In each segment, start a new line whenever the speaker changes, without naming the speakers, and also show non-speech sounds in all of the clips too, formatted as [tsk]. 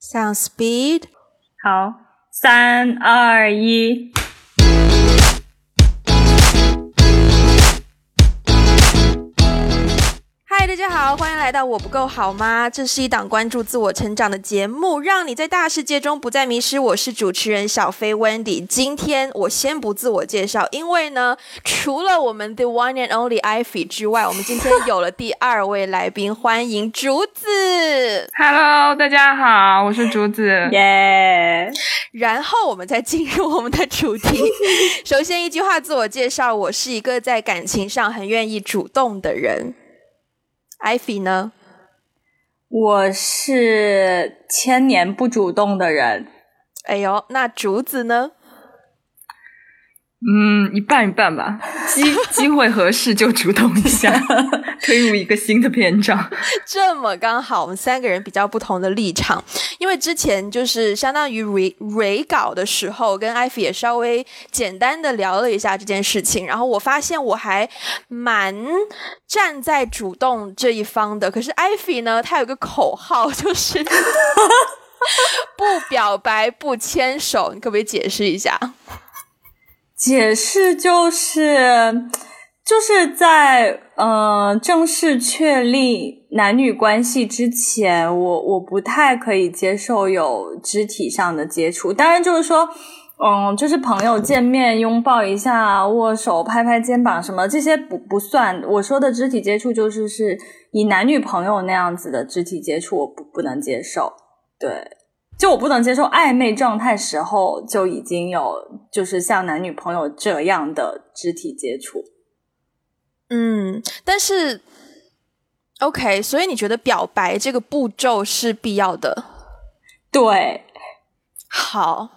Sound speed，
好，三二一。
家好，欢迎来到我不够好吗？这是一档关注自我成长的节目，让你在大世界中不再迷失。我是主持人小飞 Wendy。今天我先不自我介绍，因为呢，除了我们 The One and Only Ivy 之外，我们今天有了第二位来宾，欢迎竹子。
Hello，大家好，我是竹子。
耶！
然后我们再进入我们的主题。[laughs] 首先一句话自我介绍，我是一个在感情上很愿意主动的人。Ivy 呢？
我是千年不主动的人，
哎呦，那竹子呢？
嗯，一半一半吧，机机会合适就主动一下，[laughs] 推入一个新的篇章。[laughs]
这么刚好，我们三个人比较不同的立场。因为之前就是相当于 re re 稿的时候，跟艾菲也稍微简单的聊了一下这件事情，然后我发现我还蛮站在主动这一方的。可是艾菲呢，她有个口号，就是 [laughs] 不表白不牵手，你可不可以解释一下？
解释就是就是在呃正式确立男女关系之前，我我不太可以接受有肢体上的接触。当然，就是说，嗯，就是朋友见面拥抱一下、握手、拍拍肩膀什么这些不不算。我说的肢体接触，就是是以男女朋友那样子的肢体接触，我不不能接受。对。就我不能接受暧昧状态时候就已经有就是像男女朋友这样的肢体接触。
嗯，但是 OK，所以你觉得表白这个步骤是必要的？
对，
好。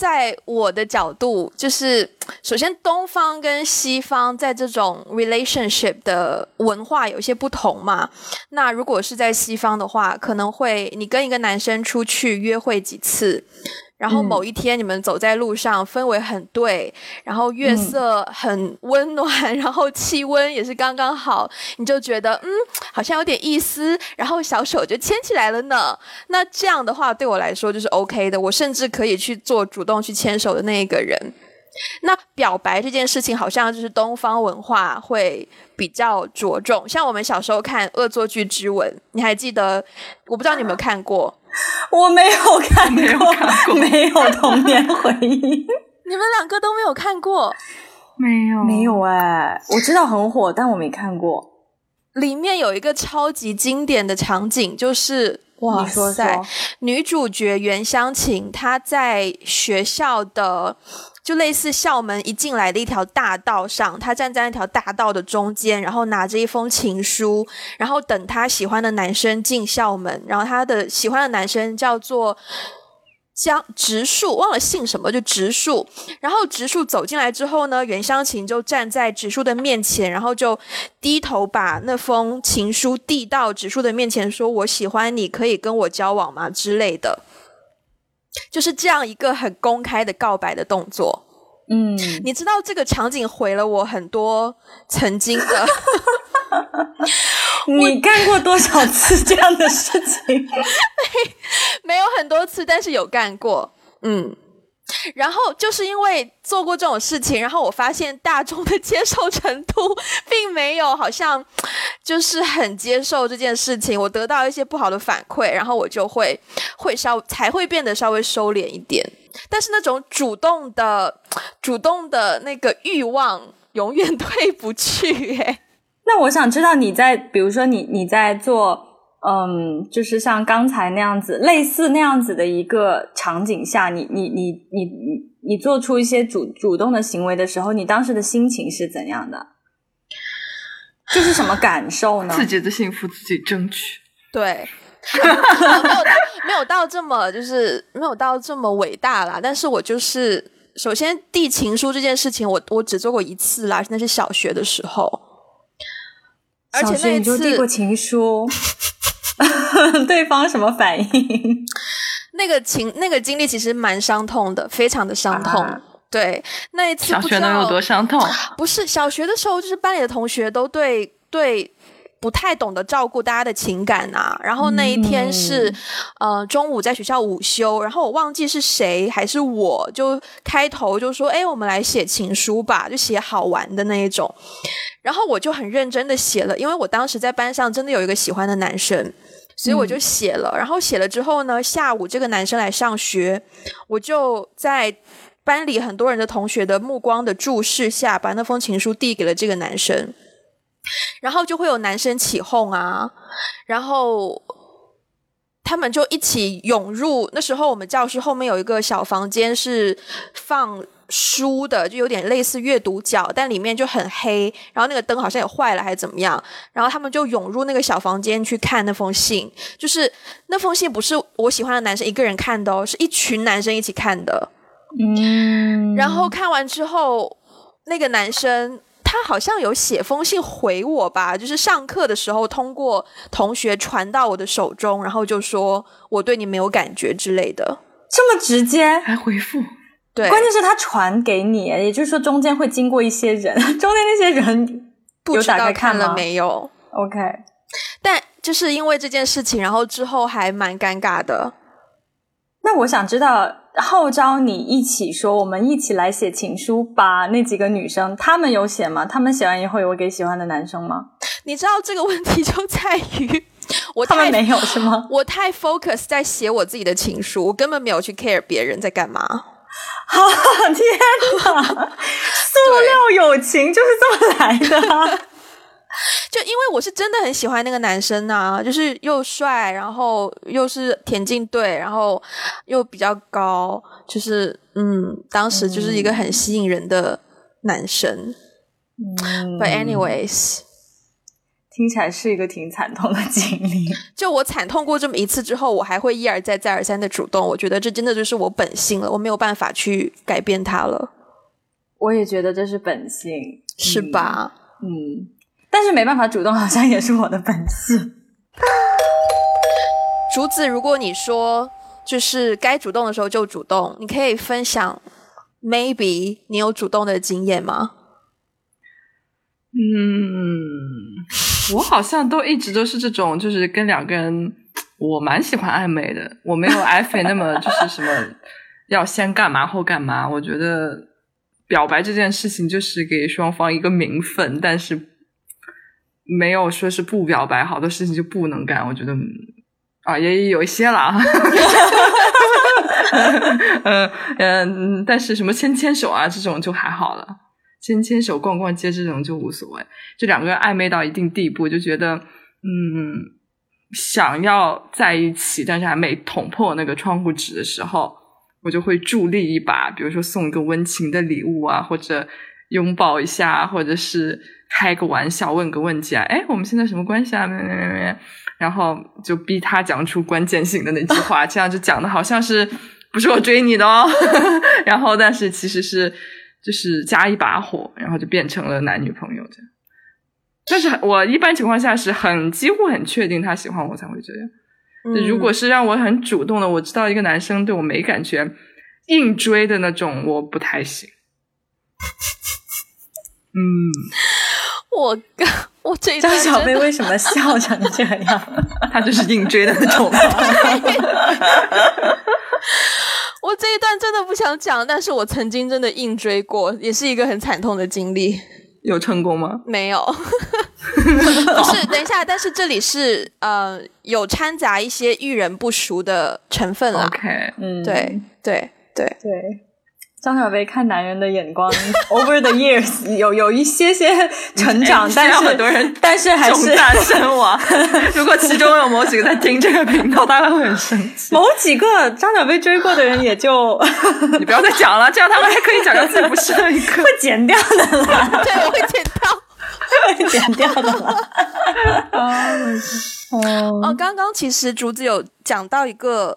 在我的角度，就是 [tsk] 首先东方跟西方在这种 relationship 的文化有些不同嘛。那如果是在西方的话，可能会你跟一个男生出去约会几次，然后某一天你们走在路上，氛围很对，然后月色很温暖，然后气温也是刚刚好，你就觉得嗯，好像有点意思，然后小手就牵起来了呢。那这样的话对我来说就是 OK 的，我甚至可以去做主动去牵手的那一个人。那表白这件事情，好像就是东方文化会比较着重。像我们小时候看《恶作剧之吻》，你还记得？我不知道你有没有看过。[laughs]
我没有看过，
没有看过。
没有童年回忆，[laughs]
你们两个都没有看过，
没有，
没有哎、我知道很火，但我没看过。
里面有一个超级经典的场景，就是哇
你说
塞，
说，
女主角袁湘琴她在学校的就类似校门一进来的一条大道上，她站在那条大道的中间，然后拿着一封情书，然后等她喜欢的男生进校门，然后她的喜欢的男生叫做。江植树忘了姓什么，就植树。然后植树走进来之后呢，袁湘琴就站在植树的面前，然后就低头把那封情书递到植树的面前，说：“我喜欢你，可以跟我交往吗？”之类的，就是这样一个很公开的告白的动作。
嗯，
你知道这个场景毁了我很多曾经的 [laughs] [laughs]
你干过多少次这样的事情？[laughs]
没没有很多次，但是有干过，嗯。然后就是因为做过这种事情，然后我发现大众的接受程度并没有好像就是很接受这件事情，我得到一些不好的反馈，然后我就会会稍才会变得稍微收敛一点。但是那种主动的主动的那个欲望永远 [laughs] 退不去、哎，
那我想知道你在，比如说你你在做，嗯，就是像刚才那样子，类似那样子的一个场景下，你你你你你你做出一些主主动的行为的时候，你当时的心情是怎样的？这是什么感受呢？
自己的幸福自己争取。[laughs]
对，没有到没有到这么就是没有到这么伟大啦，但是我就是首先递情书这件事情我，我只做过一次啦，那是小学的时候，而且
小学
那一
你就递过
次
情书，[laughs] [laughs] 对方什么反应？
那个情那个经历其实蛮伤痛的，非常的伤痛。
啊
对，那一次
小
不知道
学能有多伤痛？[gasps]
不是小学的时候，就是班里的同学都对对不太懂得照顾大家的情感啊。然后那一天是，呃，中午在学校午休，然后我忘记是谁还是我就开头就说，哎，我们来写情书吧，就写好玩的那一种。然后我就很认真的写了，因为我当时在班上真的有一个喜欢的男生，所以我就写了。然后写了之后呢，下午这个男生来上学，我就在。班里很多人的同学的目光的注视下，把那封情书递给了这个男生，然后就会有男生起哄啊，然后他们就一起涌入。那时候我们教室后面有一个小房间是放书的，就有点类似阅读角，但里面就很黑，然后那个灯好像也坏了还是怎么样，然后他们就涌入那个小房间去看那封信，就是那封信不是我喜欢的男生一个人看的哦，是一群男生一起看的。
嗯，
然后看完之后，那个男生他好像有写封信回我吧，就是上课的时候通过同学传到我的手中，然后就说我对你没有感觉之类的，
这么直接
还回复？
对，
关键是他传给你，也就是说中间会经过一些人，中间那些人
不知道
看
了没有
？OK，
但就是因为这件事情，然后之后还蛮尴尬的。
那我想知道。号召你一起说，我们一起来写情书吧。那几个女生，她们有写吗？她们写完以后有给喜欢的男生吗？
你知道这个问题就在于我
他们没有是吗？
我太 focus 在写我自己的情书，我根本没有去 care 别人在干嘛。[laughs]
天哪，塑料友情就是这么来的。[laughs]
就因为我是真的很喜欢那个男生呐，就是又帅，然后又是田径队，然后又比较高，就是嗯，当时就是一个很吸引人的男生。嗯 But anyways，
听起来是一个挺惨痛的经历。[laughs]
就我惨痛过这么一次之后，我还会一而再、再而三的主动。我觉得这真的就是我本性了，我没有办法去改变它了。
我也觉得这是本性，
是吧？
嗯。但是没办法主动，好像也是我的本性。[laughs]
竹子，如果你说就是该主动的时候就主动，你可以分享 maybe 你有主动的经验吗？
嗯，我好像都一直都是这种，就是跟两个人，我蛮喜欢暧昧的，我没有艾菲那么就是什么要先干嘛后干嘛。我觉得表白这件事情就是给双方一个名分，但是。没有说是不表白，好多事情就不能干。我觉得啊，也有一些了。嗯 [laughs] 嗯，但是什么牵牵手啊这种就还好了，牵牵手、逛逛街这种就无所谓。就两个人暧昧到一定地步，就觉得嗯，想要在一起，但是还没捅破那个窗户纸的时候，我就会助力一把，比如说送一个温情的礼物啊，或者拥抱一下，或者是。开个玩笑，问个问题啊，哎，我们现在什么关系啊？然后就逼他讲出关键性的那句话，这样就讲的好像是不是我追你的哦，[laughs] 然后但是其实是就是加一把火，然后就变成了男女朋友这样。但是我一般情况下是很几乎很确定他喜欢我才会这样。如果是让我很主动的，我知道一个男生对我没感觉，硬追的那种，我不太行。嗯。
我我这
张小贝为什么笑成这样？[laughs]
他就是硬追的那种。[laughs] [laughs]
我这一段真的不想讲，但是我曾经真的硬追过，也是一个很惨痛的经历。
有成功吗？
没有。[laughs] 不是，等一下，但是这里是呃有掺杂一些遇人不熟的成分了。
OK，
嗯，
对对对
对。张小薇看男人的眼光，[laughs] over the years 有有一些些成长，[laughs] 但是
很多人，[laughs]
但是还是
大身亡。如果其中有某几个在听这个频道，大概会很生气。
某几个张小薇追过的人，也就
你不要再讲了，这样他们还可以讲到自己不是一个
会剪掉的啦。
对，我会剪掉，
会剪掉的啦。
哦，刚刚其实竹子有讲到一个。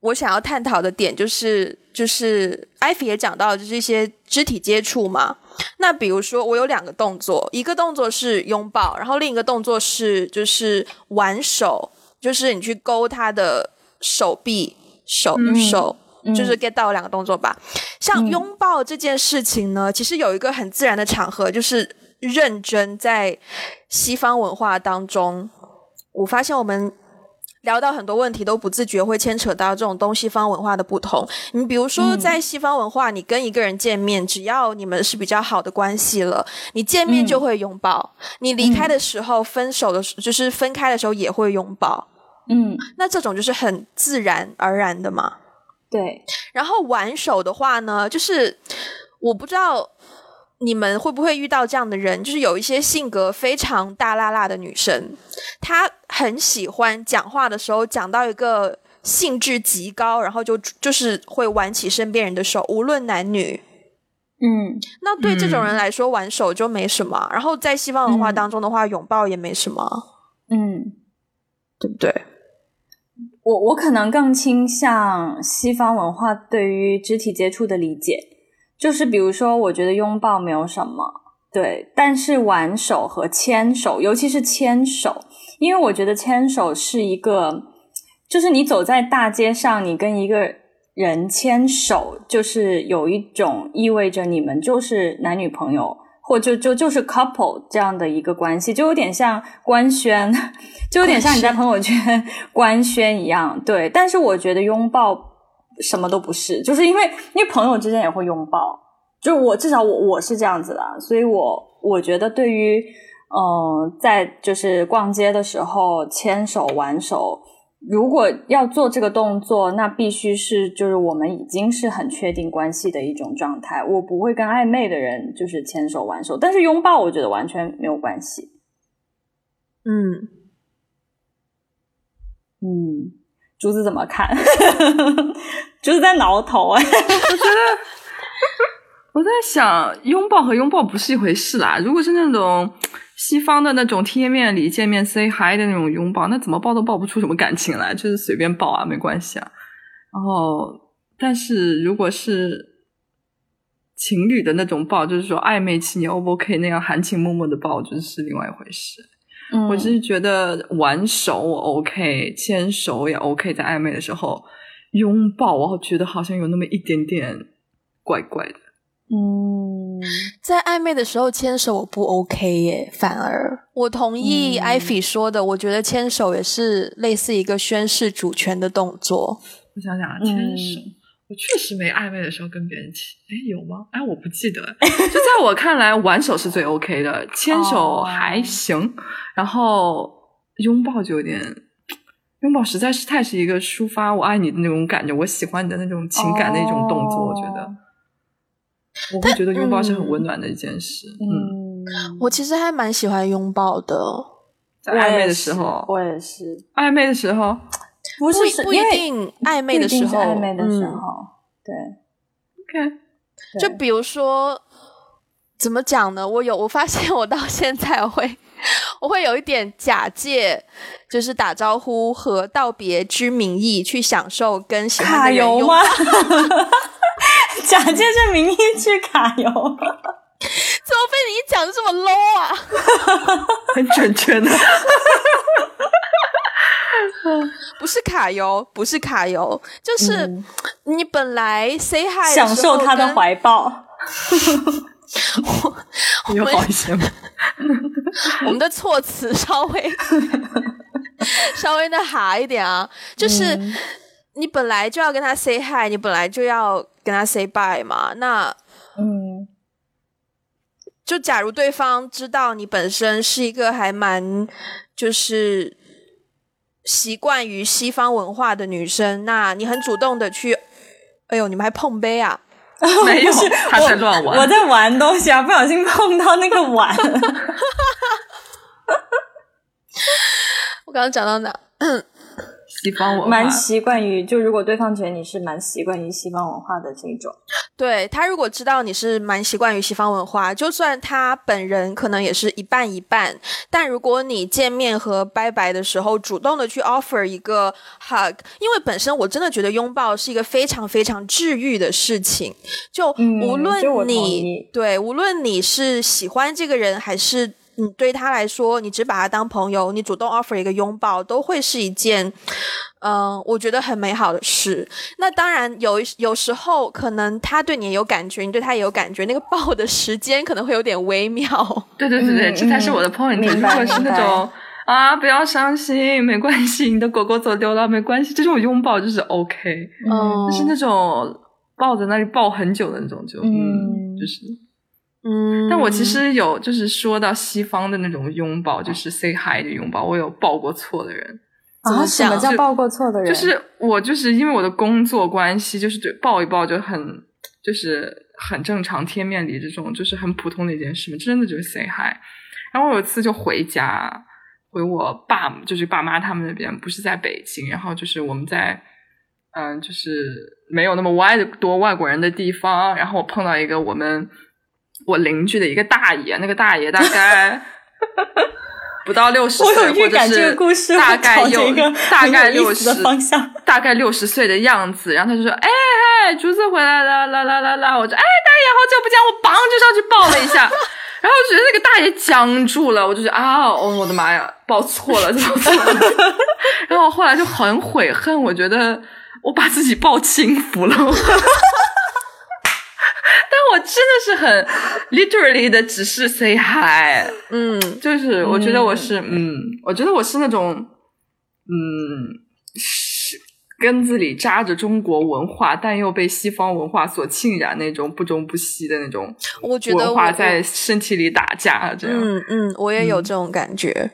我想要探讨的点就是，就是艾菲也讲到，就是一些肢体接触嘛。那比如说，我有两个动作，一个动作是拥抱，然后另一个动作是就是挽手，就是你去勾他的手臂、手手，就是 get 到两个动作吧。像拥抱这件事情呢，其实有一个很自然的场合，就是认真在西方文化当中，我发现我们。聊到很多问题都不自觉会牵扯到这种东西方文化的不同。你比如说，在西方文化，你跟一个人见面，只要你们是比较好的关系了，你见面就会拥抱；你离开的时候，分手的时就是分开的时候也会拥抱。
嗯，
那这种就是很自然而然的嘛。
对。
然后挽手的话呢，就是我不知道。你们会不会遇到这样的人？就是有一些性格非常大辣辣的女生，她很喜欢讲话的时候讲到一个兴致极高，然后就就是会挽起身边人的手，无论男女。
嗯，
那对这种人来说，挽手就没什么。然后在西方文化当中的话，拥抱也没什么。
嗯，
对不对？
我我可能更倾向西方文化对于肢体接触的理解。就是比如说，我觉得拥抱没有什么，对，但是挽手和牵手，尤其是牵手，因为我觉得牵手是一个，就是你走在大街上，你跟一个人牵手，就是有一种意味着你们就是男女朋友，或就就就是 couple 这样的一个关系，就有点像官宣，[laughs] 就有点像你在朋友圈官宣一样，对。但是我觉得拥抱。什么都不是，就是因为因为朋友之间也会拥抱，就是我至少我我是这样子的，所以我我觉得对于嗯，在就是逛街的时候牵手挽手，如果要做这个动作，那必须是就是我们已经是很确定关系的一种状态，我不会跟暧昧的人就是牵手挽手，但是拥抱我觉得完全没有关系。
嗯
嗯。竹子怎么看？[laughs] 竹子在挠头哎，我觉
得 [laughs] 我在想，拥抱和拥抱不是一回事啦。如果是那种西方的那种贴面礼、见面 say hi 的那种拥抱，那怎么抱都抱不出什么感情来，就是随便抱啊，没关系啊。然后，但是如果是情侣的那种抱，就是说暧昧期，你 O 不 OK 那样含情脉脉的抱，就是另外一回事。我只是觉得挽手我 OK，牵手也 OK，在暧昧的时候拥抱，我觉得好像有那么一点点怪怪的。
嗯，
在暧昧的时候牵手我不 OK 耶，反而我同意艾菲说的，我觉得牵手也是类似一个宣示主权的动作。
我想想啊，牵手。我确实没暧昧的时候跟别人牵，哎，有吗？哎，我不记得。就在我看来，挽手是最 OK 的，牵手还行，然后拥抱就有点，拥抱实在是太是一个抒发我爱你的那种感觉，我喜欢你的那种情感的一种动作。我觉得，我会觉得拥抱是很温暖的一件事。
嗯，
我其实还蛮喜欢拥抱的，
在暧昧的时候，
我也是
暧昧的时候。
不是
不一定暧昧的时候，
暧昧的时候，对
，OK，
就比如说怎么讲呢？我有我发现我到现在会我会有一点假借就是打招呼和道别之名义去享受跟喜欢的人
用吗？[laughs] 假借这名义去卡油，怎么
被你讲的这么 low 啊？
很准确的。[laughs]
不是卡油，不是卡油，就是你本来 say hi
享受他的怀抱。
有 [laughs] 好一些吗？
我们的措辞稍微 [laughs] 稍微的哈一点啊，就是你本来就要跟他 say hi，你本来就要跟他 say bye 嘛。那
嗯，
就假如对方知道你本身是一个还蛮就是。习惯于西方文化的女生，那你很主动的去，哎呦，你们还碰杯啊？[laughs]
没有，他在乱玩，
我在玩东西啊，不小心碰到那个碗。[laughs]
我刚刚讲到哪？
西方文化
蛮习惯于，就如果对方觉得你是蛮习惯于西方文化的这种，
对他如果知道你是蛮习惯于西方文化，就算他本人可能也是一半一半，但如果你见面和拜拜的时候主动的去 offer 一个 hug，因为本身我真的觉得拥抱是一个非常非常治愈的事情，就无论你对无论你是喜欢这个人还是。你对他来说，你只把他当朋友，你主动 offer 一个拥抱，都会是一件，嗯，我觉得很美好的事。那当然有有时候可能他对你也有感觉，你对他也有感觉，那个抱的时间可能会有点微妙。
对对对对，这才是我的 point。如果是那种啊，不要伤心，没关系，你的狗狗走丢了，没关系，这种拥抱就是 OK。嗯，就是那种抱在那里抱很久的那种，就嗯，就是。
嗯，
但我其实有，就是说到西方的那种拥抱，就是 say hi 的拥抱，我有抱过错的人
啊？什么叫抱过错的人？
就是我就是因为我的工作关系，就是对抱一抱就很就是很正常，贴面礼这种就是很普通的一件事嘛，真的就是 say hi。然后我有一次就回家，回我爸就是爸妈他们那边，不是在北京，然后就是我们在嗯，就是没有那么外多外国人的地方，然后我碰到一个我们。我邻居的一个大爷，那个大爷大概 [laughs] 不到六十岁，或者是大概有大概六十大概六十岁的样子。然后他就说：“哎嗨，竹子回来了，啦啦啦啦！”我说：“哎，大爷，好久不见！”我梆就上去抱了一下，然后我觉得那个大爷僵住了，我就觉得啊，哦，我的妈呀，抱错了，抱错了。[laughs] 然后后来就很悔恨，我觉得我把自己抱轻浮了。[laughs] 但我真的是很 literally 的，只是 say hi，
嗯，
就是我觉得我是，嗯，我觉得我是那种，嗯，是根子里扎着中国文化，但又被西方文化所浸染那种不中不西的那种，
我觉得
文化在身体里打架，这样，
嗯嗯，我也有这种感觉，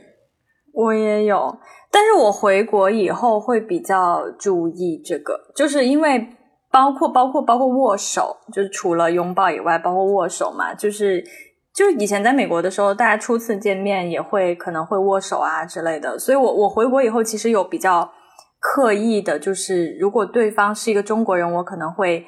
我也有，但是我回国以后会比较注意这个，就是因为。包括包括包括握手，就是除了拥抱以外，包括握手嘛，就是就以前在美国的时候，大家初次见面也会可能会握手啊之类的。所以我我回国以后，其实有比较刻意的，就是如果对方是一个中国人，我可能会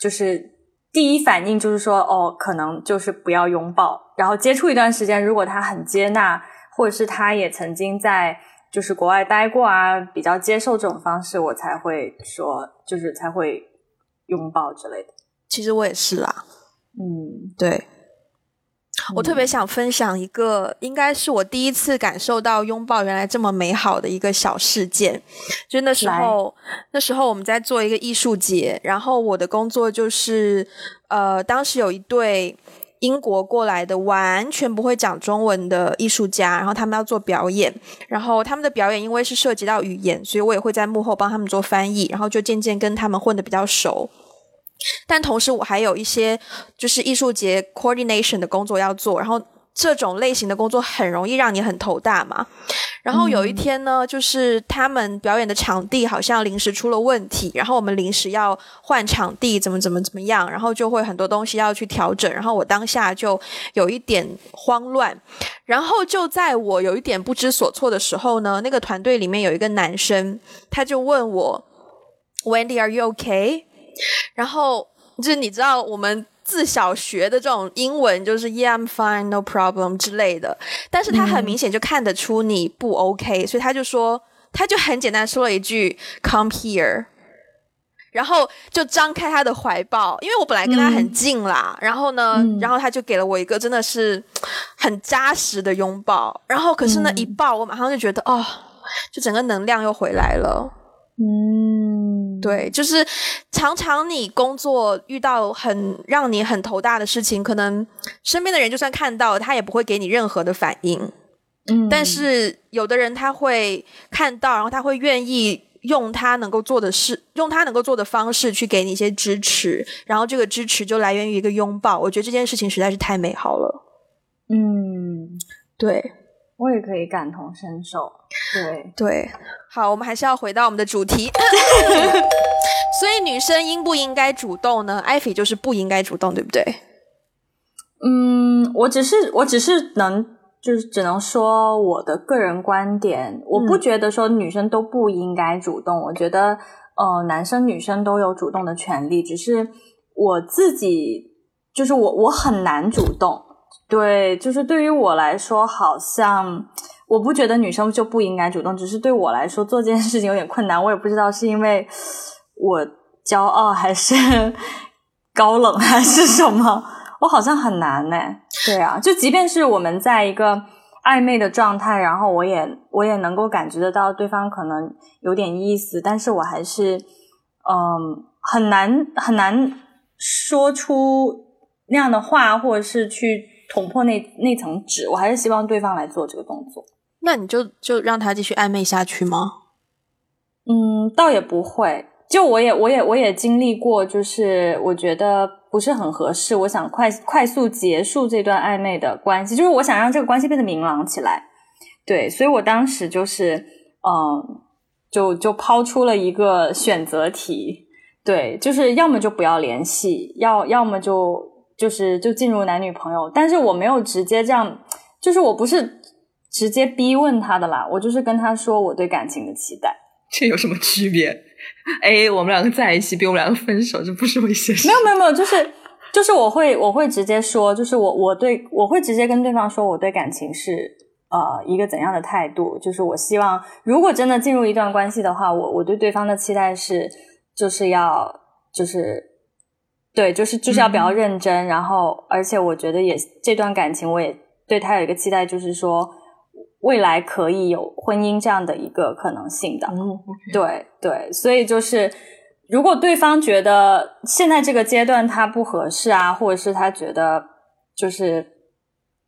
就是第一反应就是说，哦，可能就是不要拥抱，然后接触一段时间，如果他很接纳，或者是他也曾经在就是国外待过啊，比较接受这种方式，我才会说，就是才会。拥抱之类的，
其实我也是啦。
嗯，
对，我特别想分享一个，应该是我第一次感受到拥抱原来这么美好的一个小事件。就那时候，那时候我们在做一个艺术节，然后我的工作就是，呃，当时有一对。英国过来的完全不会讲中文的艺术家，然后他们要做表演，然后他们的表演因为是涉及到语言，所以我也会在幕后帮他们做翻译，然后就渐渐跟他们混得比较熟。但同时我还有一些就是艺术节 coordination 的工作要做，然后。这种类型的工作很容易让你很头大嘛。然后有一天呢，就是他们表演的场地好像临时出了问题，然后我们临时要换场地，怎么怎么怎么样，然后就会很多东西要去调整。然后我当下就有一点慌乱。然后就在我有一点不知所措的时候呢，那个团队里面有一个男生，他就问我：“Wendy，Are you okay？” 然后就是你知道我们。自小学的这种英文就是 Yeah I'm fine no problem 之类的，但是他很明显就看得出你不 OK，所以他就说，他就很简单说了一句 Come here，然后就张开他的怀抱，因为我本来跟他很近啦，然后呢，然后他就给了我一个真的是很扎实的拥抱，然后可是呢一抱，我马上就觉得哦，就整个能量又回来了，
嗯。
对，就是常常你工作遇到很让你很头大的事情，可能身边的人就算看到，他也不会给你任何的反应。
嗯，
但是有的人他会看到，然后他会愿意用他能够做的事，用他能够做的方式去给你一些支持，然后这个支持就来源于一个拥抱。我觉得这件事情实在是太美好了。
嗯，
对。
我也可以感同身受，对
对，好，我们还是要回到我们的主题。[laughs] 所以女生应不应该主动呢？艾菲就是不应该主动，对不对？
嗯，我只是我只是能就是只能说我的个人观点，我不觉得说女生都不应该主动。我觉得呃，男生女生都有主动的权利，只是我自己就是我我很难主动。对，就是对于我来说，好像我不觉得女生就不应该主动，只是对我来说做这件事情有点困难。我也不知道是因为我骄傲，还是 [laughs] 高冷，还是什么，我好像很难呢。对啊，就即便是我们在一个暧昧的状态，然后我也我也能够感觉得到对方可能有点意思，但是我还是嗯很难很难说出那样的话，或者是去捅破那那层纸。我还是希望对方来做这个动作。
那你就就让他继续暧昧下去吗？
嗯，倒也不会。就我也我也我也经历过，就是我觉得不是很合适，我想快快速结束这段暧昧的关系，就是我想让这个关系变得明朗起来。对，所以我当时就是嗯，就就抛出了一个选择题，对，就是要么就不要联系，要要么就就是就进入男女朋友。但是我没有直接这样，就是我不是直接逼问他的啦，我就是跟他说我对感情的期待。[laughs]
这有什么区别？A，我们两个在一起，比我们两个分手，这不是一些事。[laughs]
没有没有没有，就是就是我会我会直接说，就是我我对我会直接跟对方说，我对感情是呃一个怎样的态度，就是我希望如果真的进入一段关系的话，我我对对方的期待是就是要就是对就是就是要比较认真，然后而且我觉得也这段感情我也对他有一个期待，就是说。未来可以有婚姻这样的一个可能性的，对对，所以就是如果对方觉得现在这个阶段他不合适啊，或者是他觉得就是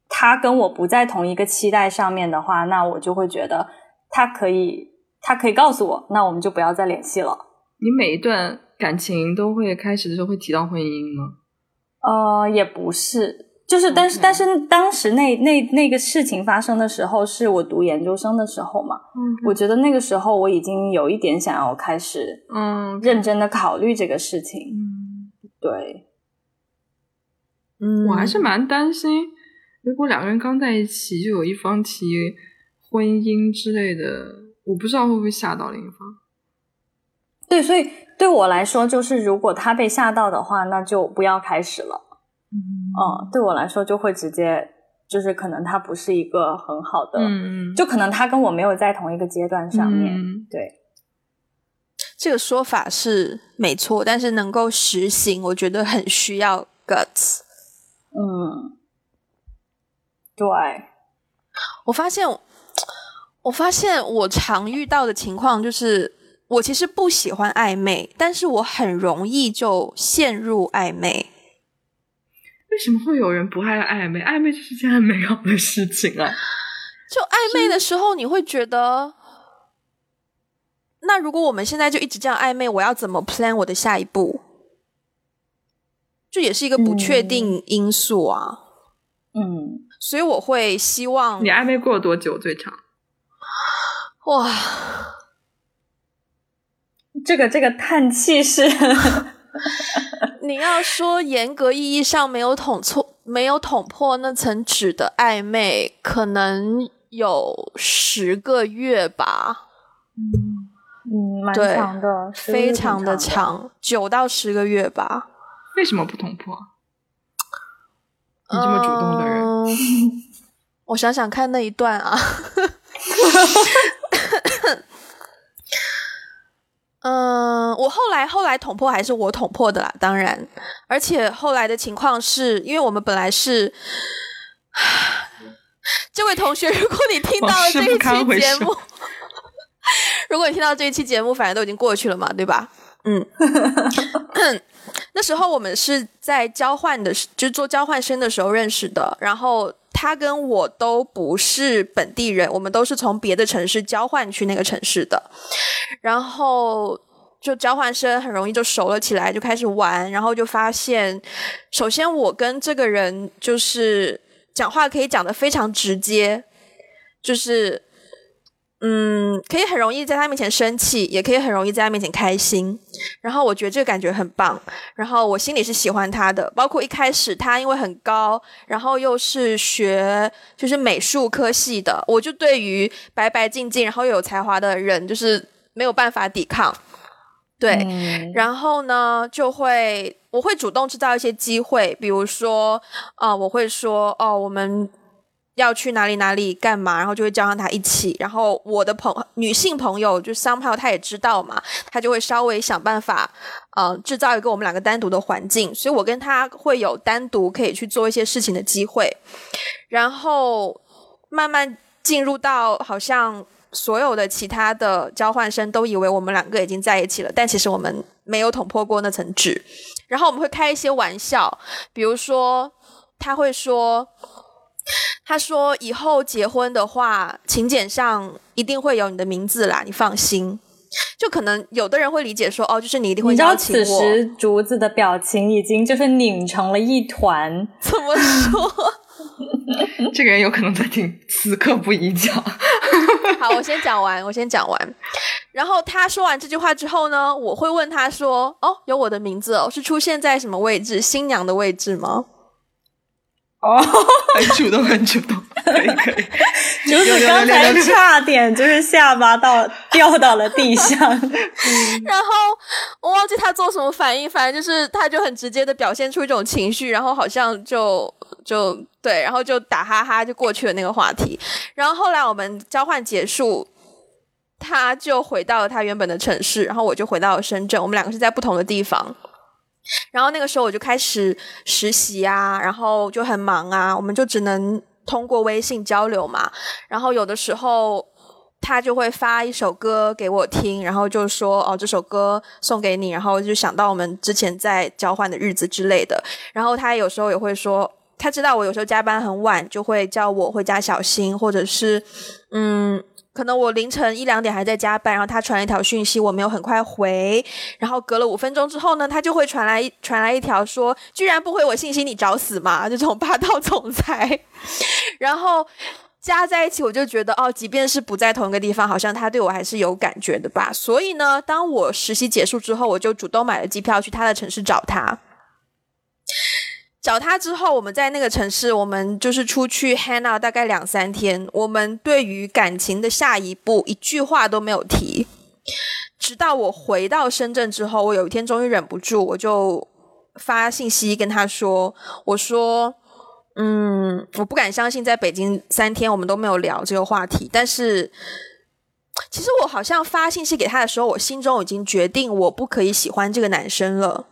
他跟我不在同一个期待上面的话，那我就会觉得他可以，他可以告诉我，那我们就不要再联系了。
你每一段感情都会开始的时候会提到婚姻吗？
呃，也不是。就是，但是，但是当时那那那个事情发生的时候，是我读研究生的时候嘛。嗯，我觉得那个时候我已经有一点想要开始，嗯，认真的考虑这个事情。嗯，对。
嗯，我还是蛮担心，如果两个人刚在一起，就有一方提婚姻之类的，我不知道会不会吓到另一方。
对，所以对我来说，就是如果他被吓到的话，那就不要开始了。嗯，对我来说就会直接就是可能他不是一个很好的，嗯就可能他跟我没有在同一个阶段上面。对，
这个说法是没错，但是能够实行，我觉得很需要 guts。
嗯，对，
我发现，我发现我常遇到的情况就是，我其实不喜欢暧昧，但是我很容易就陷入暧昧。
为什么会有人不爱暧昧？暧昧就是件很美好的事情啊！
就暧昧的时候，你会觉得，那如果我们现在就一直这样暧昧，我要怎么 plan 我的下一步？这也是一个不确定因素啊。
嗯，
所以我会希望
你暧昧过了多久最长？
哇，
这个这个叹气是。[laughs]
你要说严格意义上没有捅错、没有捅破那层纸的暧昧，可能有十个月吧。
嗯嗯，蛮长的，
非常的长，九到十个月吧。
为什么不捅破？你这么主动的人，
我想想看那一段啊。[laughs] 嗯，我后来后来捅破还是我捅破的啦，当然，而且后来的情况是因为我们本来是，这位同学，如果你听到了这一期节目，[laughs] 如果你听到这一期节目，反正都已经过去了嘛，对吧？嗯，[coughs] 那时候我们是在交换的，就是做交换生的时候认识的，然后。他跟我都不是本地人，我们都是从别的城市交换去那个城市的，然后就交换生很容易就熟了起来，就开始玩，然后就发现，首先我跟这个人就是讲话可以讲的非常直接，就是。嗯，可以很容易在他面前生气，也可以很容易在他面前开心。然后我觉得这个感觉很棒。然后我心里是喜欢他的，包括一开始他因为很高，然后又是学就是美术科系的，我就对于白白净净然后又有才华的人就是没有办法抵抗。对，然后呢就会我会主动制造一些机会，比如说啊，我会说哦，我们。要去哪里哪里干嘛，然后就会叫上他一起。然后我的朋女性朋友就 somehow 她也知道嘛，她就会稍微想办法，呃，制造一个我们两个单独的环境，所以我跟他会有单独可以去做一些事情的机会。然后慢慢进入到好像所有的其他的交换生都以为我们两个已经在一起了，但其实我们没有捅破过那层纸。然后我们会开一些玩笑，比如说他会说。[laughs] 他说：“以后结婚的话，请柬上一定会有你的名字啦，你放心。就可能有的人会理解说，哦，就是你一定会邀请
我。”此时竹子的表情已经就是拧成了一团。
怎么说？[laughs]
这个人有可能在听，此刻不宜讲。[laughs]
好，我先讲完，我先讲完。然后他说完这句话之后呢，我会问他说：“哦，有我的名字哦，是出现在什么位置？新娘的位置吗？”
哦，
很主动，很主动，可以可以。[laughs]
竹子刚才差点就是下巴到掉到了地上，[laughs]
然后我忘记他做什么反应，反正就是他就很直接的表现出一种情绪，然后好像就就对，然后就打哈哈就过去了那个话题。然后后来我们交换结束，他就回到了他原本的城市，然后我就回到了深圳，我们两个是在不同的地方。然后那个时候我就开始实习啊，然后就很忙啊，我们就只能通过微信交流嘛。然后有的时候他就会发一首歌给我听，然后就说哦这首歌送给你，然后就想到我们之前在交换的日子之类的。然后他有时候也会说，他知道我有时候加班很晚，就会叫我回家小心，或者是嗯。可能我凌晨一两点还在加班，然后他传了一条讯息，我没有很快回，然后隔了五分钟之后呢，他就会传来传来一条说，居然不回我信息，你找死吗？这种霸道总裁，[laughs] 然后加在一起，我就觉得哦，即便是不在同一个地方，好像他对我还是有感觉的吧。所以呢，当我实习结束之后，我就主动买了机票去他的城市找他。找他之后，我们在那个城市，我们就是出去 hang out 大概两三天。我们对于感情的下一步一句话都没有提，直到我回到深圳之后，我有一天终于忍不住，我就发信息跟他说：“我说，嗯，我不敢相信，在北京三天我们都没有聊这个话题。但是，其实我好像发信息给他的时候，我心中已经决定我不可以喜欢这个男生了，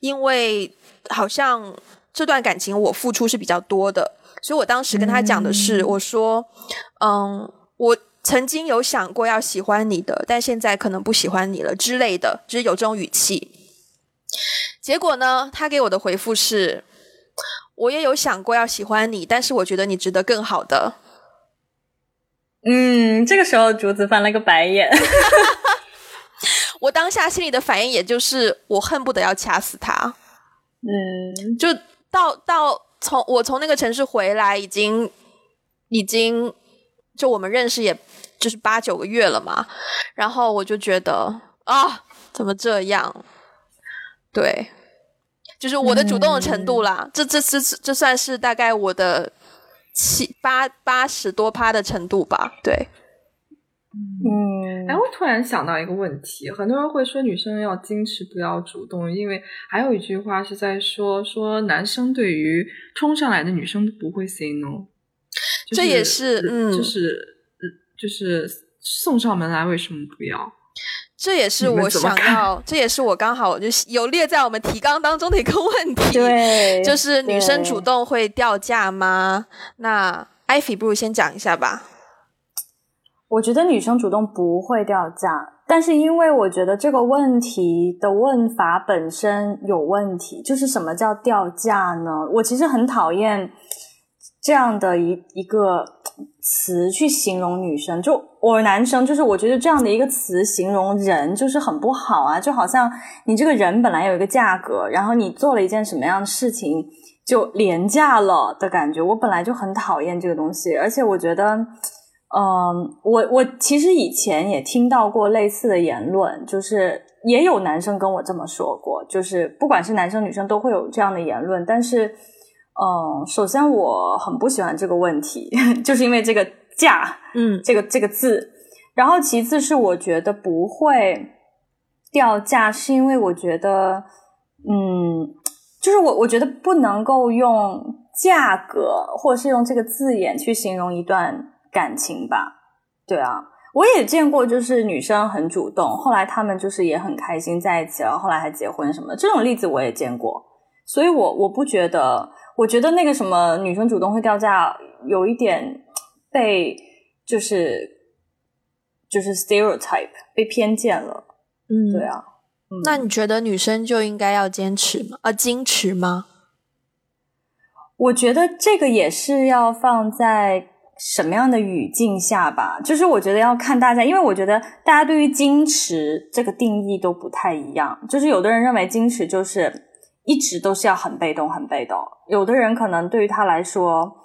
因为好像。”这段感情我付出是比较多的，所以我当时跟他讲的是，我说，嗯，我曾经有想过要喜欢你的，但现在可能不喜欢你了之类的，就是有这种语气。结果呢，他给我的回复是，我也有想过要喜欢你，但是我觉得你值得更好的。
嗯，这个时候竹子翻了个白眼，[laughs]
我当下心里的反应也就是，我恨不得要掐死他。
嗯，
就。到到从我从那个城市回来，已经已经就我们认识，也就是八九个月了嘛。然后我就觉得啊，怎么这样？对，就是我的主动的程度啦。这这这这算是大概我的七八八十多趴的程度吧。对。
嗯，
哎，我突然想到一个问题，很多人会说女生要矜持，不要主动，因为还有一句话是在说，说男生对于冲上来的女生都不会 say no，
这也是，嗯，
就是就是送上门来为什么不要？
这也是我想要，这也是我刚好就有列在我们提纲当中的一个问题，
对，
就是女生主动会掉价吗？那艾菲不如先讲一下吧。
我觉得女生主动不会掉价，但是因为我觉得这个问题的问法本身有问题，就是什么叫掉价呢？我其实很讨厌这样的一一个词去形容女生，就我男生，就是我觉得这样的一个词形容人就是很不好啊，就好像你这个人本来有一个价格，然后你做了一件什么样的事情就廉价了的感觉，我本来就很讨厌这个东西，而且我觉得。嗯，我我其实以前也听到过类似的言论，就是也有男生跟我这么说过，就是不管是男生女生都会有这样的言论。但是，嗯，首先我很不喜欢这个问题，[laughs] 就是因为这个价，
嗯，
这个这个字。然后其次是我觉得不会掉价，是因为我觉得，嗯，就是我我觉得不能够用价格，或者是用这个字眼去形容一段感情吧。对啊，我也见过，就是女生很主动，后来他们就是也很开心在一起了，后来还结婚什么这种例子我也见过。所以我我不觉得，我觉得那个什么女生主动会掉价，有一点被就是就是 stereotype 被偏见了。
嗯，
对啊。
那你觉得女生就应该要坚持吗？啊，矜持吗？
我觉得这个也是要放在什么样的语境下吧。就是我觉得要看大家，因为我觉得大家对于矜持这个定义都不太一样。就是有的人认为矜持就是一直都是要很被动、很被动；有的人可能对于他来说，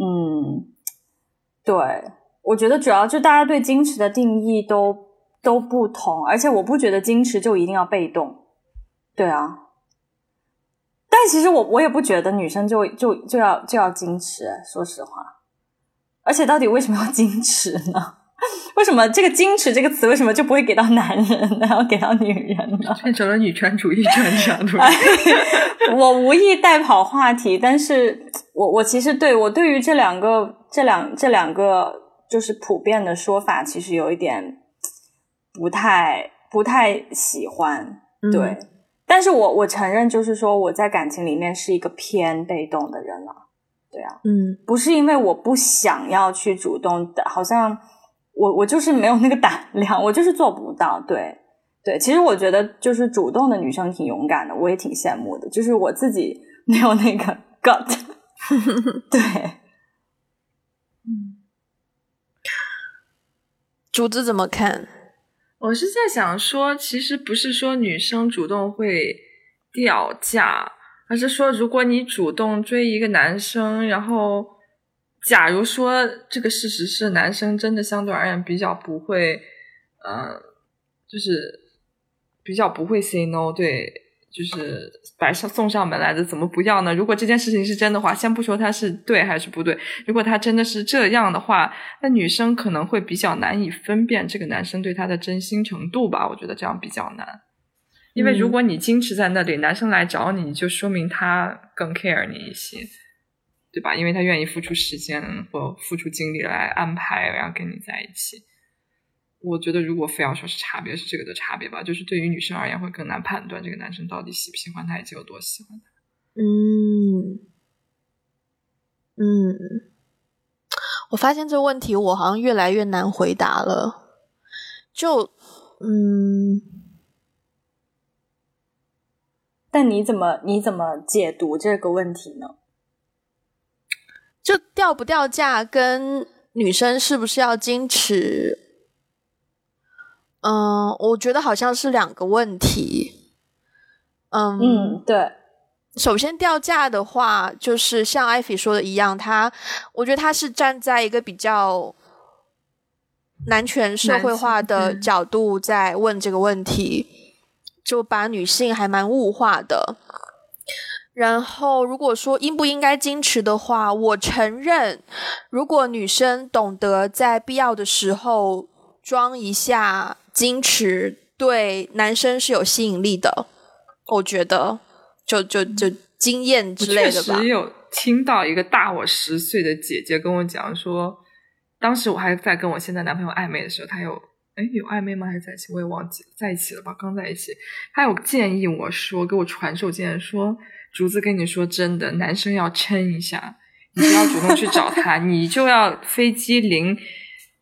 嗯，对，我觉得主要就大家对矜持的定义都。都不同，而且我不觉得矜持就一定要被动，对啊。但其实我我也不觉得女生就就就要就要矜持，说实话。而且到底为什么要矜持呢？[laughs] 为什么这个矜持这个词为什么就不会给到男人，然后给到女人呢？
变成了女权主义专家，[laughs]
我无意带跑话题，但是我我其实对我对于这两个这两这两个就是普遍的说法，其实有一点。不太不太喜欢，对，但是我我承认，就是说我在感情里面是一个偏被动的人了，对啊，
嗯，
不是因为我不想要去主动的，好像我我就是没有那个胆量，[laughs] 我就是做不到，对。对，其实我觉得就是主动的女生挺勇敢的，我也挺羡慕的，就是我自己没有那个 gut，[laughs] 对，
嗯，竹子怎么看？
我是在想说，其实不是说女生主动会掉价，而是说如果你主动追一个男生，然后假如说这个事实是男生真的相对而言比较不会，嗯，就是比较不会 say no，对。就是白上送上门来的，怎么不要呢？如果这件事情是真的话，先不说他是对还是不对，如果他真的是这样的话，那女生可能会比较难以分辨这个男生对她的真心程度吧？我觉得这样比较难，因为如果你矜持在那里，男生来找你，就说明他更 care 你一些，对吧？因为他愿意付出时间或付出精力来安排，然后跟你在一起。我觉得，如果非要说是差别，是这个的差别吧。就是对于女生而言，会更难判断这个男生到底喜不喜欢她，以及有多喜欢她。
嗯嗯，我发现这个问题，我好像越来越难回答了。就嗯，
但你怎么你怎么解读这个问题呢？
就掉不掉价，跟女生是不是要矜持？嗯，我觉得好像是两个问题。
嗯嗯，对。
首先掉价的话，就是像艾菲说的一样，他我觉得他是站在一个比较男权社会化的角度在问这个问题，就把女性还蛮物化的。然后，如果说应不应该矜持的话，我承认，如果女生懂得在必要的时候装一下。矜持对男生是有吸引力的，我觉得，就就就经验之类的吧。
确实有听到一个大我十岁的姐姐跟我讲说，当时我还在跟我现在男朋友暧昧的时候，他有哎有暧昧吗？还是在一起？我也忘记了，在一起了吧？刚在一起，他有建议我说，给我传授建议说，竹子跟你说真的，男生要撑一下，你不要主动去找他，你就要飞机临。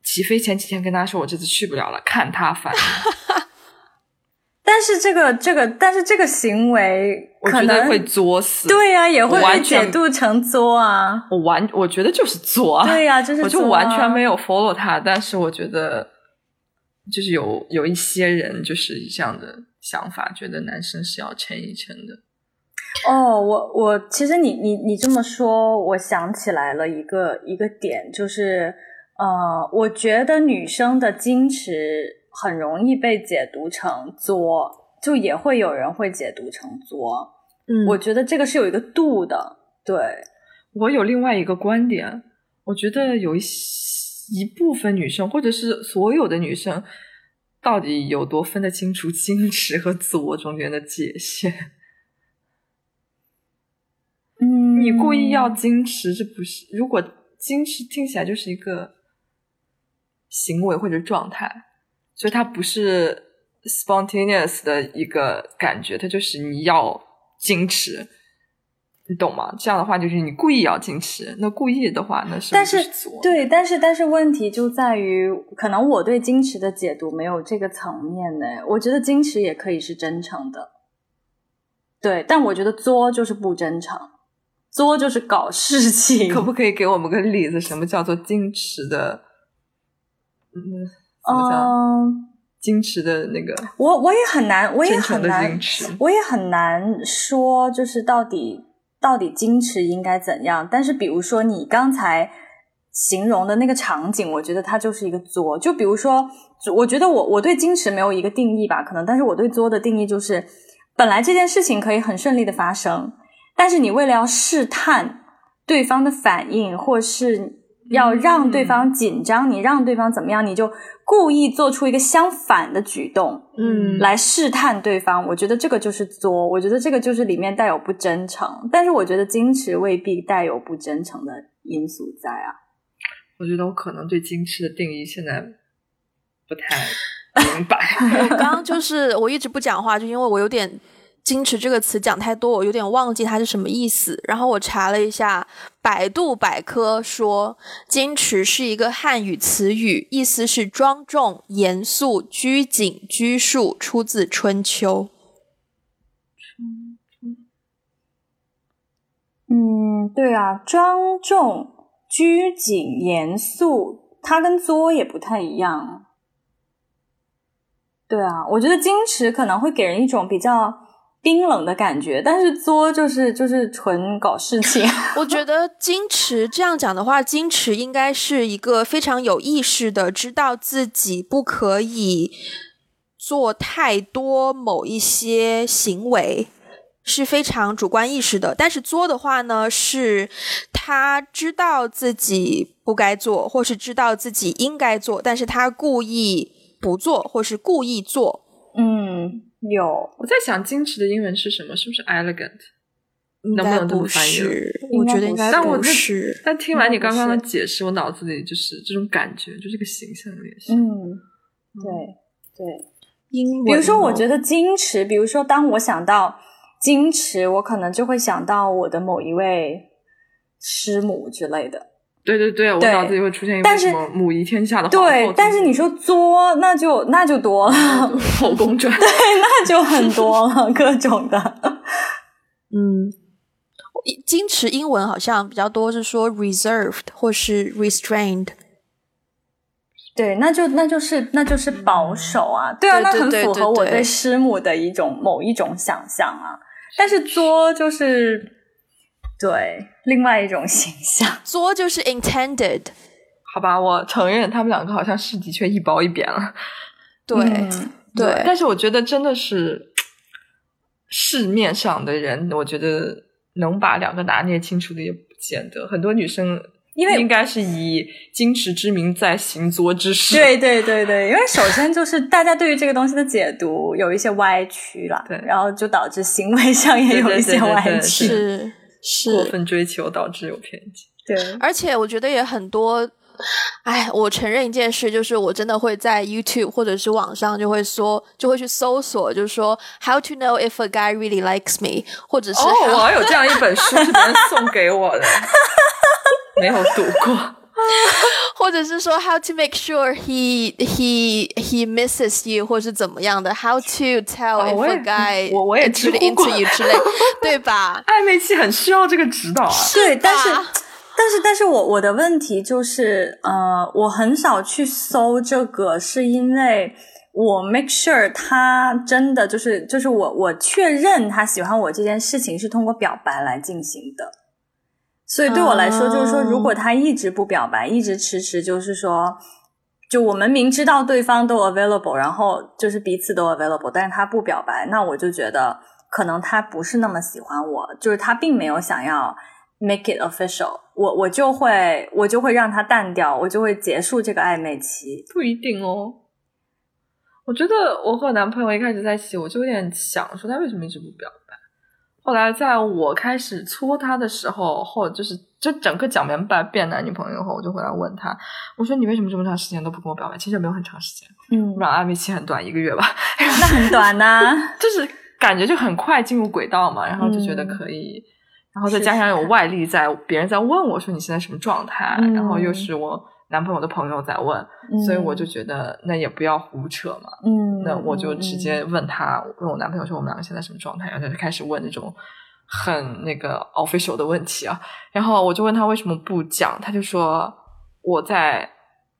起飞前几天跟他说，我这次去不了了，看他烦。[laughs]
但是这个这个，但是这个行为，
我觉得会作死。
对呀，也会被解读成作啊。
我完，我觉得就是作啊。
对呀，就是
我就完全没有 follow 他，但是我觉得就是有有一些人就是这样的想法，觉得男生是要撑一撑的。
哦，我我其实你你你这么说，我想起来了一个一个点，就是。呃，我觉得女生的矜持很容易被解读成作，就也会有人会解读成作。
嗯，
我觉得这个是有一个度的。对，
我有另外一个观点，我觉得有一一部分女生，或者是所有的女生，到底有多分得清楚矜持和自我中间的界限？
嗯。
你故意要矜持，这不是？如果矜持听起来就是一个行为或者状态，所以它不是 spontaneous 的一个感觉，它就是你要矜持，你懂吗？这样的话就是你故意要矜持，那故意的话，那是
但
是
对，但是但是问题就在于，可能我对矜持的解读没有这个层面呢。我觉得矜持也可以是真诚的，对，但我觉得作就是不真诚。作就是搞事情，
可不可以给我们个例子？什么叫做矜持的？嗯，怎么讲？矜持的那个，
我我也很难，我也很难，我也很难说，就是到底到底矜持应该怎样？但是比如说你刚才形容的那个场景，我觉得它就是一个作。就比如说，我觉得我我对矜持没有一个定义吧，可能，但是我对作的定义就是，本来这件事情可以很顺利的发生。但是你为了要试探对方的反应，或是要让对方紧张，你让对方怎么样，你就故意做出一个相反的举动，
嗯，
来试探对方。我觉得这个就是作，我觉得这个就是里面带有不真诚。但是我觉得矜持未必带有不真诚的因素在啊。
我觉得我可能对矜持的定义现在不太明白。
我 [laughs] 刚刚就是我一直不讲话，就因为我有点。矜持这个词讲太多，我有点忘记它是什么意思。然后我查了一下，百度百科说，矜持是一个汉语词语，意思是庄重、严肃、拘谨、拘束，出自《春秋》。
嗯，对啊，庄重、拘谨、严肃，它跟作也不太一样。对啊，我觉得矜持可能会给人一种比较。冰冷的感觉，但是作就是就是纯搞事情。[laughs]
我觉得矜持这样讲的话，矜持应该是一个非常有意识的，知道自己不可以做太多某一些行为，是非常主观意识的。但是作的话呢，是他知道自己不该做，或是知道自己应该做，但是他故意不做，或是故意做。
嗯。有，
我在想矜持的英文是什么？是不是 elegant？能不能这么翻译？
我觉得应该
不
是。
但听完你刚刚的解释，我脑子里就是这种感觉，就这个形象也是。
嗯，对对。
英，
比如说，我觉得矜持，比如说，当我想到矜持，我可能就会想到我的某一位师母之类的。
对对对，我脑子里会出现一个什么“母仪天下”的
对，但是你说作，那就那就多了，[laughs]
后宫传，
对，那就很多了，各种的。[laughs]
嗯，矜持英文好像比较多是说 reserved 或是 restrained。
对，那就那就是那就是保守啊，对啊，那很符合我对师母的一种某一种想象啊。但是作就是。对，另外一种形象，
作就是 intended，
好吧，我承认他们两个好像是的确一褒一贬了。
对对，
但是我觉得真的是市面上的人，我觉得能把两个拿捏清楚的也不见得。很多女生
因为
应该是以矜持之名在行作之事。
对对对对，因为首先就是大家对于这个东西的解读有一些歪曲了，
对，
然后就导致行为上也有一些歪曲。
是。是
过分追求导致有偏见，
对，
而且我觉得也很多。哎，我承认一件事，就是我真的会在 YouTube 或者是网上就会说，就会去搜索，就是说 How to know if a guy really likes me，或者是哦，
我有这样一本书是别人送给我的，[laughs] 没有读过。[laughs]
或者是说，how to make sure he he he misses you，或是怎么样的？How to tell if a guy
我我也
into you 之类，[laughs] 对吧？
暧昧期很需要这个指导啊。
对，但是但是但是我我的问题就是，呃，我很少去搜这个，是因为我 make sure 他真的就是就是我我确认他喜欢我这件事情是通过表白来进行的。所以对我来说，就是说，如果他一直不表白，一直迟迟，就是说，就我们明知道对方都 available，然后就是彼此都 available，但是他不表白，那我就觉得可能他不是那么喜欢我，就是他并没有想要 make it official，我我就会我就会让他淡掉，我就会结束这个暧昧期。
不一定哦，我觉得我和男朋友一开始在一起，我就有点想说他为什么一直不表白，后来在我开始搓他的时候，后就是就整个讲明白变男女朋友后，我就回来问他，我说你为什么这么长时间都不跟我表白？其实也没有很长时间，
嗯
我，们俩暧昧期很短，一个月吧，[laughs]
那很短呐、[laughs]
就是感觉就很快进入轨道嘛，然后就觉得
嗯
可以，然后再加上有外力在，别人在问我说你现在什么状态，
嗯
然后又是我男朋友的朋友在问，所以我就觉得那也不要胡扯嘛，
嗯，
那我就
嗯
直接问他，问我男朋友说我们两个现在什么状态，然后他就开始问那种很那个 official 的问题啊，然后我就问他为什么不讲，他就说我在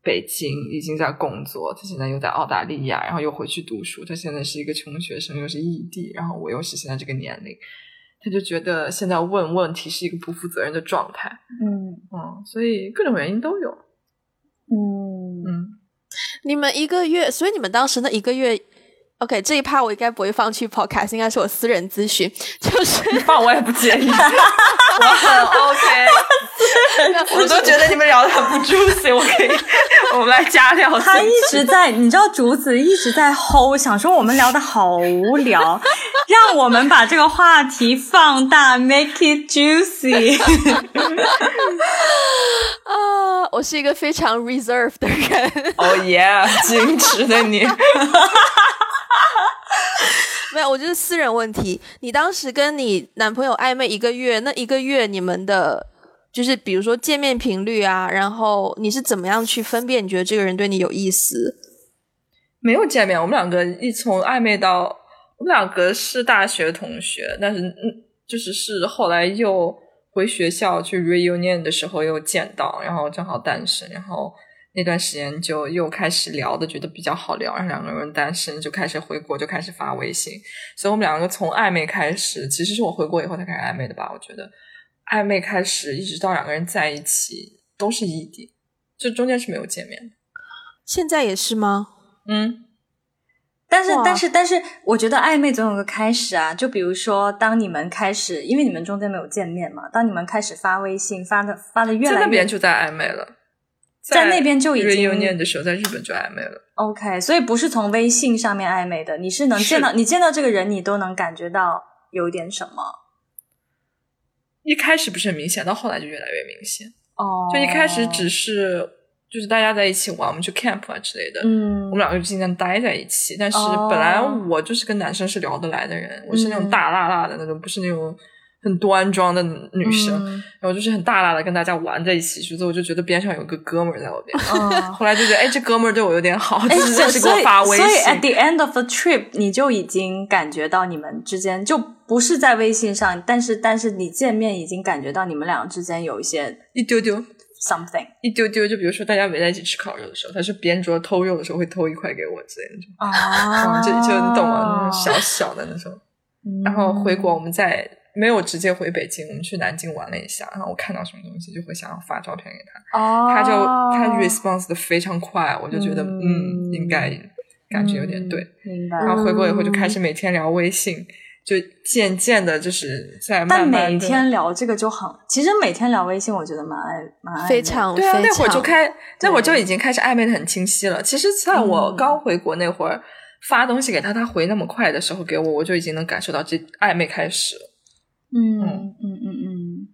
北京已经在工作，他现在又在澳大利亚，然后又回去读书，他现在是一个穷学生，又是异地，然后我又是现在这个年龄，他就觉得现在问问题是一个不负责任的状态，
嗯。
嗯，所以各种原因都有，
嗯。
嗯，
你们一个月，所以你们当时那一个月，OK，这一趴我应该不会放去 Podcast，应该是我私人咨询，就是
放我也不介意，[laughs] 我很 OK。[laughs] 我都觉得你们聊的很不 juicy，我可以，[laughs] 我们来加料。
他一直在，你知道竹子一直在 hold，想说我们聊的好无聊，让我们把这个话题放大，make it juicy。[laughs]
啊，我是一个非常 reserved 的人，
哦耶，矜持的你。
没有，我就是私人问题。你当时跟你男朋友暧昧一个月，那一个月你们的，就是比如说见面频率啊，然后你是怎么样去分辨？你觉得这个人对你有意思？
没有见面，我们两个一从暧昧到，我们两个是大学同学，但是嗯，就是是后来又回学校去 reunion 的时候又见到，然后正好单身，然后那段时间就又开始聊的，觉得比较好聊，然后两个人单身就开始回国就开始发微信，所以我们两个从暧昧开始，其实是我回国以后才开始暧昧的吧，我觉得暧昧开始一直到两个人在一起都是异地，这中间是没有见面的，
现在也是吗？
嗯。
但是但是但是，我觉得暧昧总有个开始啊。就比如说，当你们开始，因为你们中间没有见面嘛，当你们开始发微信，发的发的越来越
那边就在暧昧了，
在那边就已经
reunion 的时候，在日本就暧昧了。
OK，所以不是从微信上面暧昧的，你是能见到你见到这个人，你都能感觉到有点什么
一开始不是很明显，到后来就越来越明显。
哦。
就一开始只是就是大家在一起玩，我们去 camp 啊之类的，
嗯
我们两个就经常待在一起。但是
哦
本来我就是跟男生是聊得来的人，我是那种
嗯
大辣辣的那种，不是那种很端庄的女生。
嗯
然后就是很大大的跟大家玩在一起，所以我就觉得边上有个哥们儿在我边。
嗯 [laughs]
后来就觉得，哎，这哥们儿对我有点好，
哎，
就是
所以
就是给我发微
所以
信。
at the end of the trip，你就已经感觉到你们之间就不是在微信上，但是但是你见面已经感觉到你们俩之间有一些
一丢丢
，something
一丢丢，就比如说大家围在一起吃烤肉的时候，他是边桌偷肉的时候会偷一块给我之类的
啊
嗯，就就你懂吗？那种小小的那种。然后回国，我们再没有直接回北京，我们去南京玩了一下，然后我看到什么东西就会想要发照片给他，
哦，
他就他 response 的非常快，我就觉得
嗯
嗯应该感觉有点对。
嗯，明白。
然后回国以后就开始每天聊微信，就渐渐的就是在慢
但
慢但
每天聊这个就很，其实每天聊微信，我觉得蛮爱蛮爱的
非常
对啊，那会儿就开，那会儿就已经开始暧昧的很清晰了。其实，在我
嗯
刚回国那会儿，发东西给他，他回那么快的时候给我，我就已经能感受到这暧昧开始了。
嗯嗯嗯嗯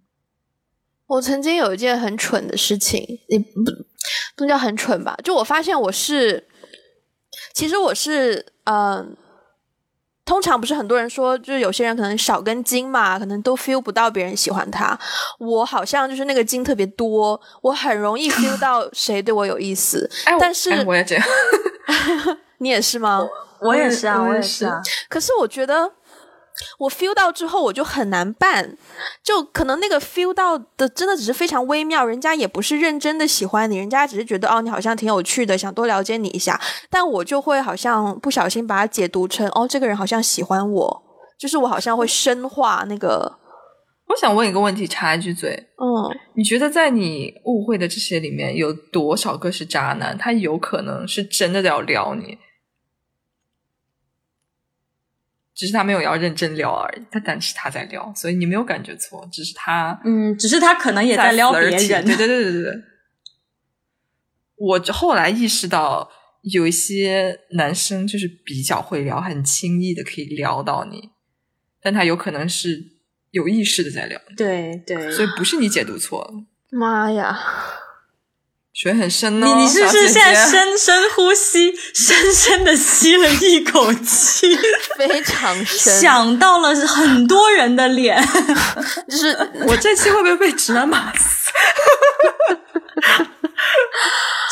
我曾经有一件很蠢的事情，也不不能叫很蠢吧，就我发现我是，其实我是，嗯、通常不是很多人说，就是有些人可能少根筋嘛，可能都 feel 不到别人喜欢他。我好像就是那个筋特别多，我很容易 [laughs] feel 到谁对我有意思。
哎，
但是
哎我也这样，[laughs] [laughs]
你也是吗？
嗯，我也是啊，
我也
是啊。
可是我觉得我 feel 到之后，我就很难办，就可能那个 feel 到的真的只是非常微妙，人家也不是认真的喜欢你，人家只是觉得哦你好像挺有趣的，想多了解你一下，但我就会好像不小心把它解读成哦这个人好像喜欢我，就是我好像会深化那个
我想问一个问题，插一句嘴，
嗯。
你觉得在你误会的这些里面，有多少个是渣男？他有可能是真的要撩你，只是他没有要认真撩而已。他但是他在撩，所以你没有感觉错，只是他
嗯，只是他可能也在撩别人。
对对对对对对。我后来意识到，有一些男生就是比较会撩，很轻易的可以撩到你，但他有可能是有意识的在聊，
对对，
所以不是你解读错了。
妈呀！
水很深哦，
你你是不是现在深深呼吸，深深的吸了一口气，[laughs]
非常深，
想到了很多人的脸，[laughs]
就是
我这期会不会被直男骂死？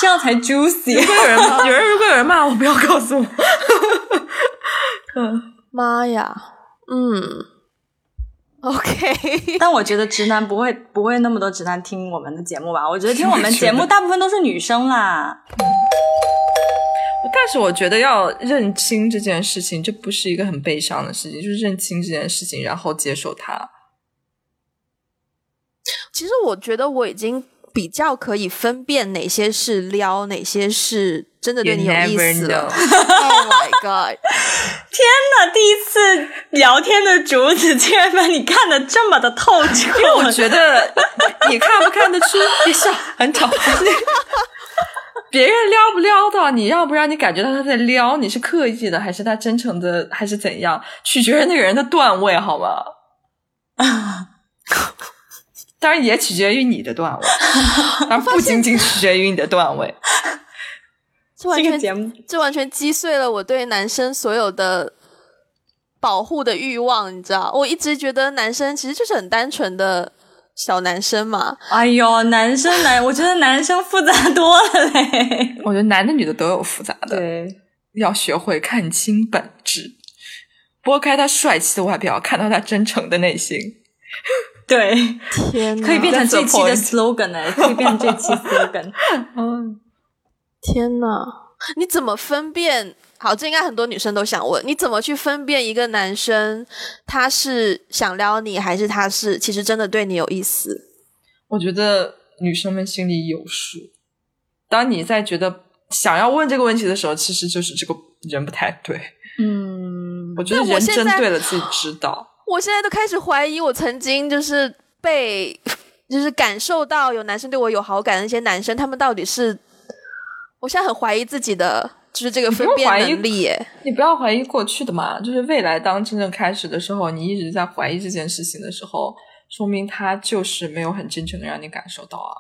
这样才 juicy。
如果有人 [laughs] 有人如果有人骂我，不要告诉我。嗯，
妈呀，嗯 [laughs] OK，[laughs]
但我觉得直男不会不会那么多直男听我们的节目吧？我觉得听我们节目大部分都是女生啦。
但是我觉得要认清这件事情，这不是一个很悲伤的事情，就是认清这件事情，然后接受它。
其实我觉得我已经比较可以分辨哪些是撩，哪些是真的对你有意思 [laughs] oh my god！
天哪第一次聊天的竹子竟然把你看得这么的透彻，
因为我觉得你看不看得出，别笑，很吵。别人撩不撩到你，让不让你感觉到他在撩你是刻意的，还是他真诚的，还是怎样，取决于那个人的段位，好吗？[laughs] 当然也取决于你的段位，当 [laughs] 然不仅仅取决于你的段位。[laughs]
这完全
这个节目
这完全击碎了我对男生所有的保护的欲望，你知道？我一直觉得男生其实就是很单纯的小男生嘛。
哎呦，男生男，我觉得男生复杂多了嘞。[laughs]
我觉得男的女的都有复杂的，
对，
要学会看清本质，拨开他帅气的外表，看到他真诚的内心。
对，
天哪，
可以变成这期的 slogan 呢，可以变成这期 slogan。
嗯，
天呐，你怎么分辨？好，这应该很多女生都想问，你怎么去分辨一个男生他是想撩你，还是他是其实真的对你有意思？
我觉得女生们心里有数。当你在觉得想要问这个问题的时候，其实就是这个人不太对。
嗯，
我觉得人真对了，自己知道。
我现在都开始怀疑，我曾经就是被，就是感受到有男生对我有好感的那些男生，他们到底是，我现在很怀疑自己的，就是这个分辨能力耶。
你不要怀疑过去的嘛，就是未来当真正开始的时候，你一直在怀疑这件事情的时候，说明他就是没有很真诚的让你感受到啊。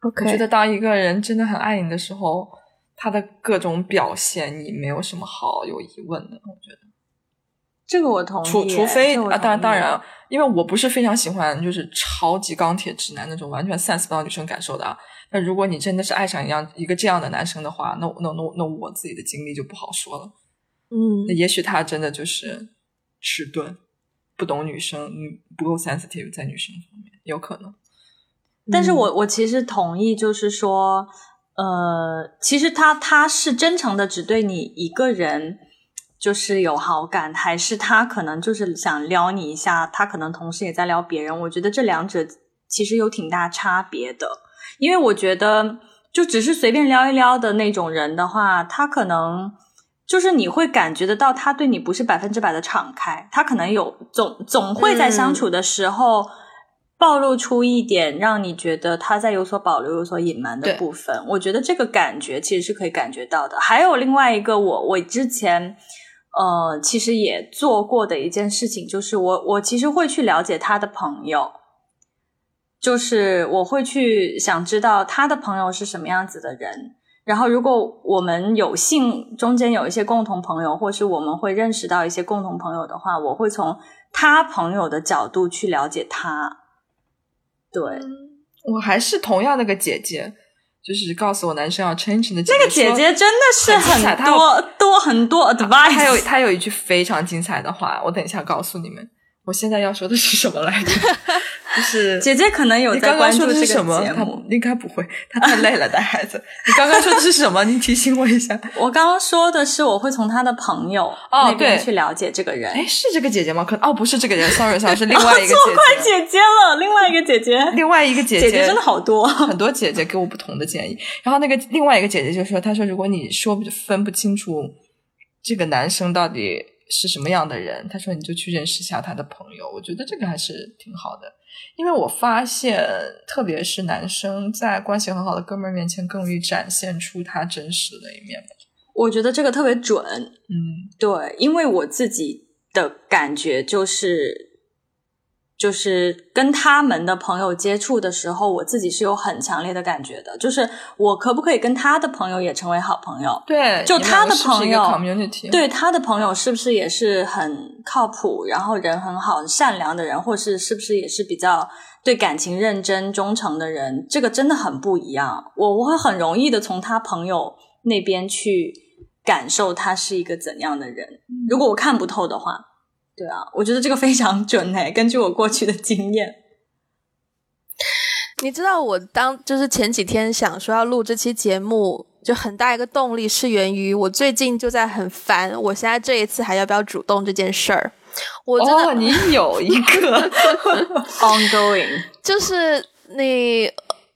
OK，
我觉得当一个人真的很爱你的时候，他的各种表现你没有什么好有疑问的。我觉得，
这个我同意。
除除非啊，当然当然，因为我不是非常喜欢就是超级钢铁直男那种完全 sense 不到女生感受的啊。那如果你真的是爱上一样一个这样的男生的话，那那那那我自己的经历就不好说了。
嗯
那，也许他真的就是迟钝，不懂女生，嗯，不够 sensitive 在女生方面，有可能。
但是我我其实同意，就是说，呃，其实他他是真诚的，只对你一个人就是有好感，还是他可能就是想撩你一下，他可能同时也在撩别人。我觉得这两者其实有挺大差别的，因为我觉得就只是随便撩一撩的那种人的话，他可能。就是你会感觉得到，他对你不是百分之百的敞开，他可能有总总会在相处的时候，暴露出一点让你觉得他在有所保留、有所隐瞒的部分。我觉得这个感觉其实是可以感觉到的。还有另外一个我，我之前呃其实也做过的一件事情，就是我我其实会去了解他的朋友，就是我会去想知道他的朋友是什么样子的人。然后，如果我们有幸中间有一些共同朋友，或是我们会认识到一些共同朋友的话，我会从他朋友的角度去了解他。对，
我还是同样那个姐姐，就是告诉我男生要 change 的姐
这个姐姐真的是
很精彩
很多多很多 advice，
她有她有一句非常精彩的话，我等一下告诉你们。我现在要说的是什么来着？[laughs] 就是
姐姐可能有在
你刚刚说
关注这个
的是什么？
节目。
应该不会，她太累了，带孩子。你刚刚说的是什么？你提醒我一下。[laughs]
我刚刚说的是，我会从她的朋友
哦
那边
对
去了解这个人。
哎，是这个姐姐吗？可哦，不是这个姐姐，sorry sorry，[laughs] 是另外一个
错怪
姐姐。
姐姐了，另外一个姐姐，
另外一个姐
姐姐真的好多。
很多姐姐给我不同的建议。然后那个另外一个姐姐就说：“她说如果你说不分不清楚这个男生到底是什么样的人，她说你就去认识一下他的朋友。我觉得这个还是挺好的，因为我发现，特别是男生在关系很好的哥们儿面前，更容易展现出他真实的一面。
我觉得这个特别准，
嗯，
对，因为我自己的感觉就是，就是跟他们的朋友接触的时候，我自己是有很强烈的感觉的，就是我可不可以跟他的朋友也成为好朋友？
对，
就他的朋友
，community，
对他的朋友是不是也是很靠谱，然后人很好、善良的人，或是是不是也是比较对感情认真、忠诚的人？这个真的很不一样。我我会很容易的从他朋友那边去感受他是一个怎样的人。如果我看不透的话。对啊，我觉得这个非常准诶，根据我过去的经验。
你知道我当就是前几天想说要录这期节目，就很大一个动力是源于我最近就在很烦，我现在这一次还要不要主动这件事儿。我真的，
你有一个 [laughs]
ongoing，
就是你。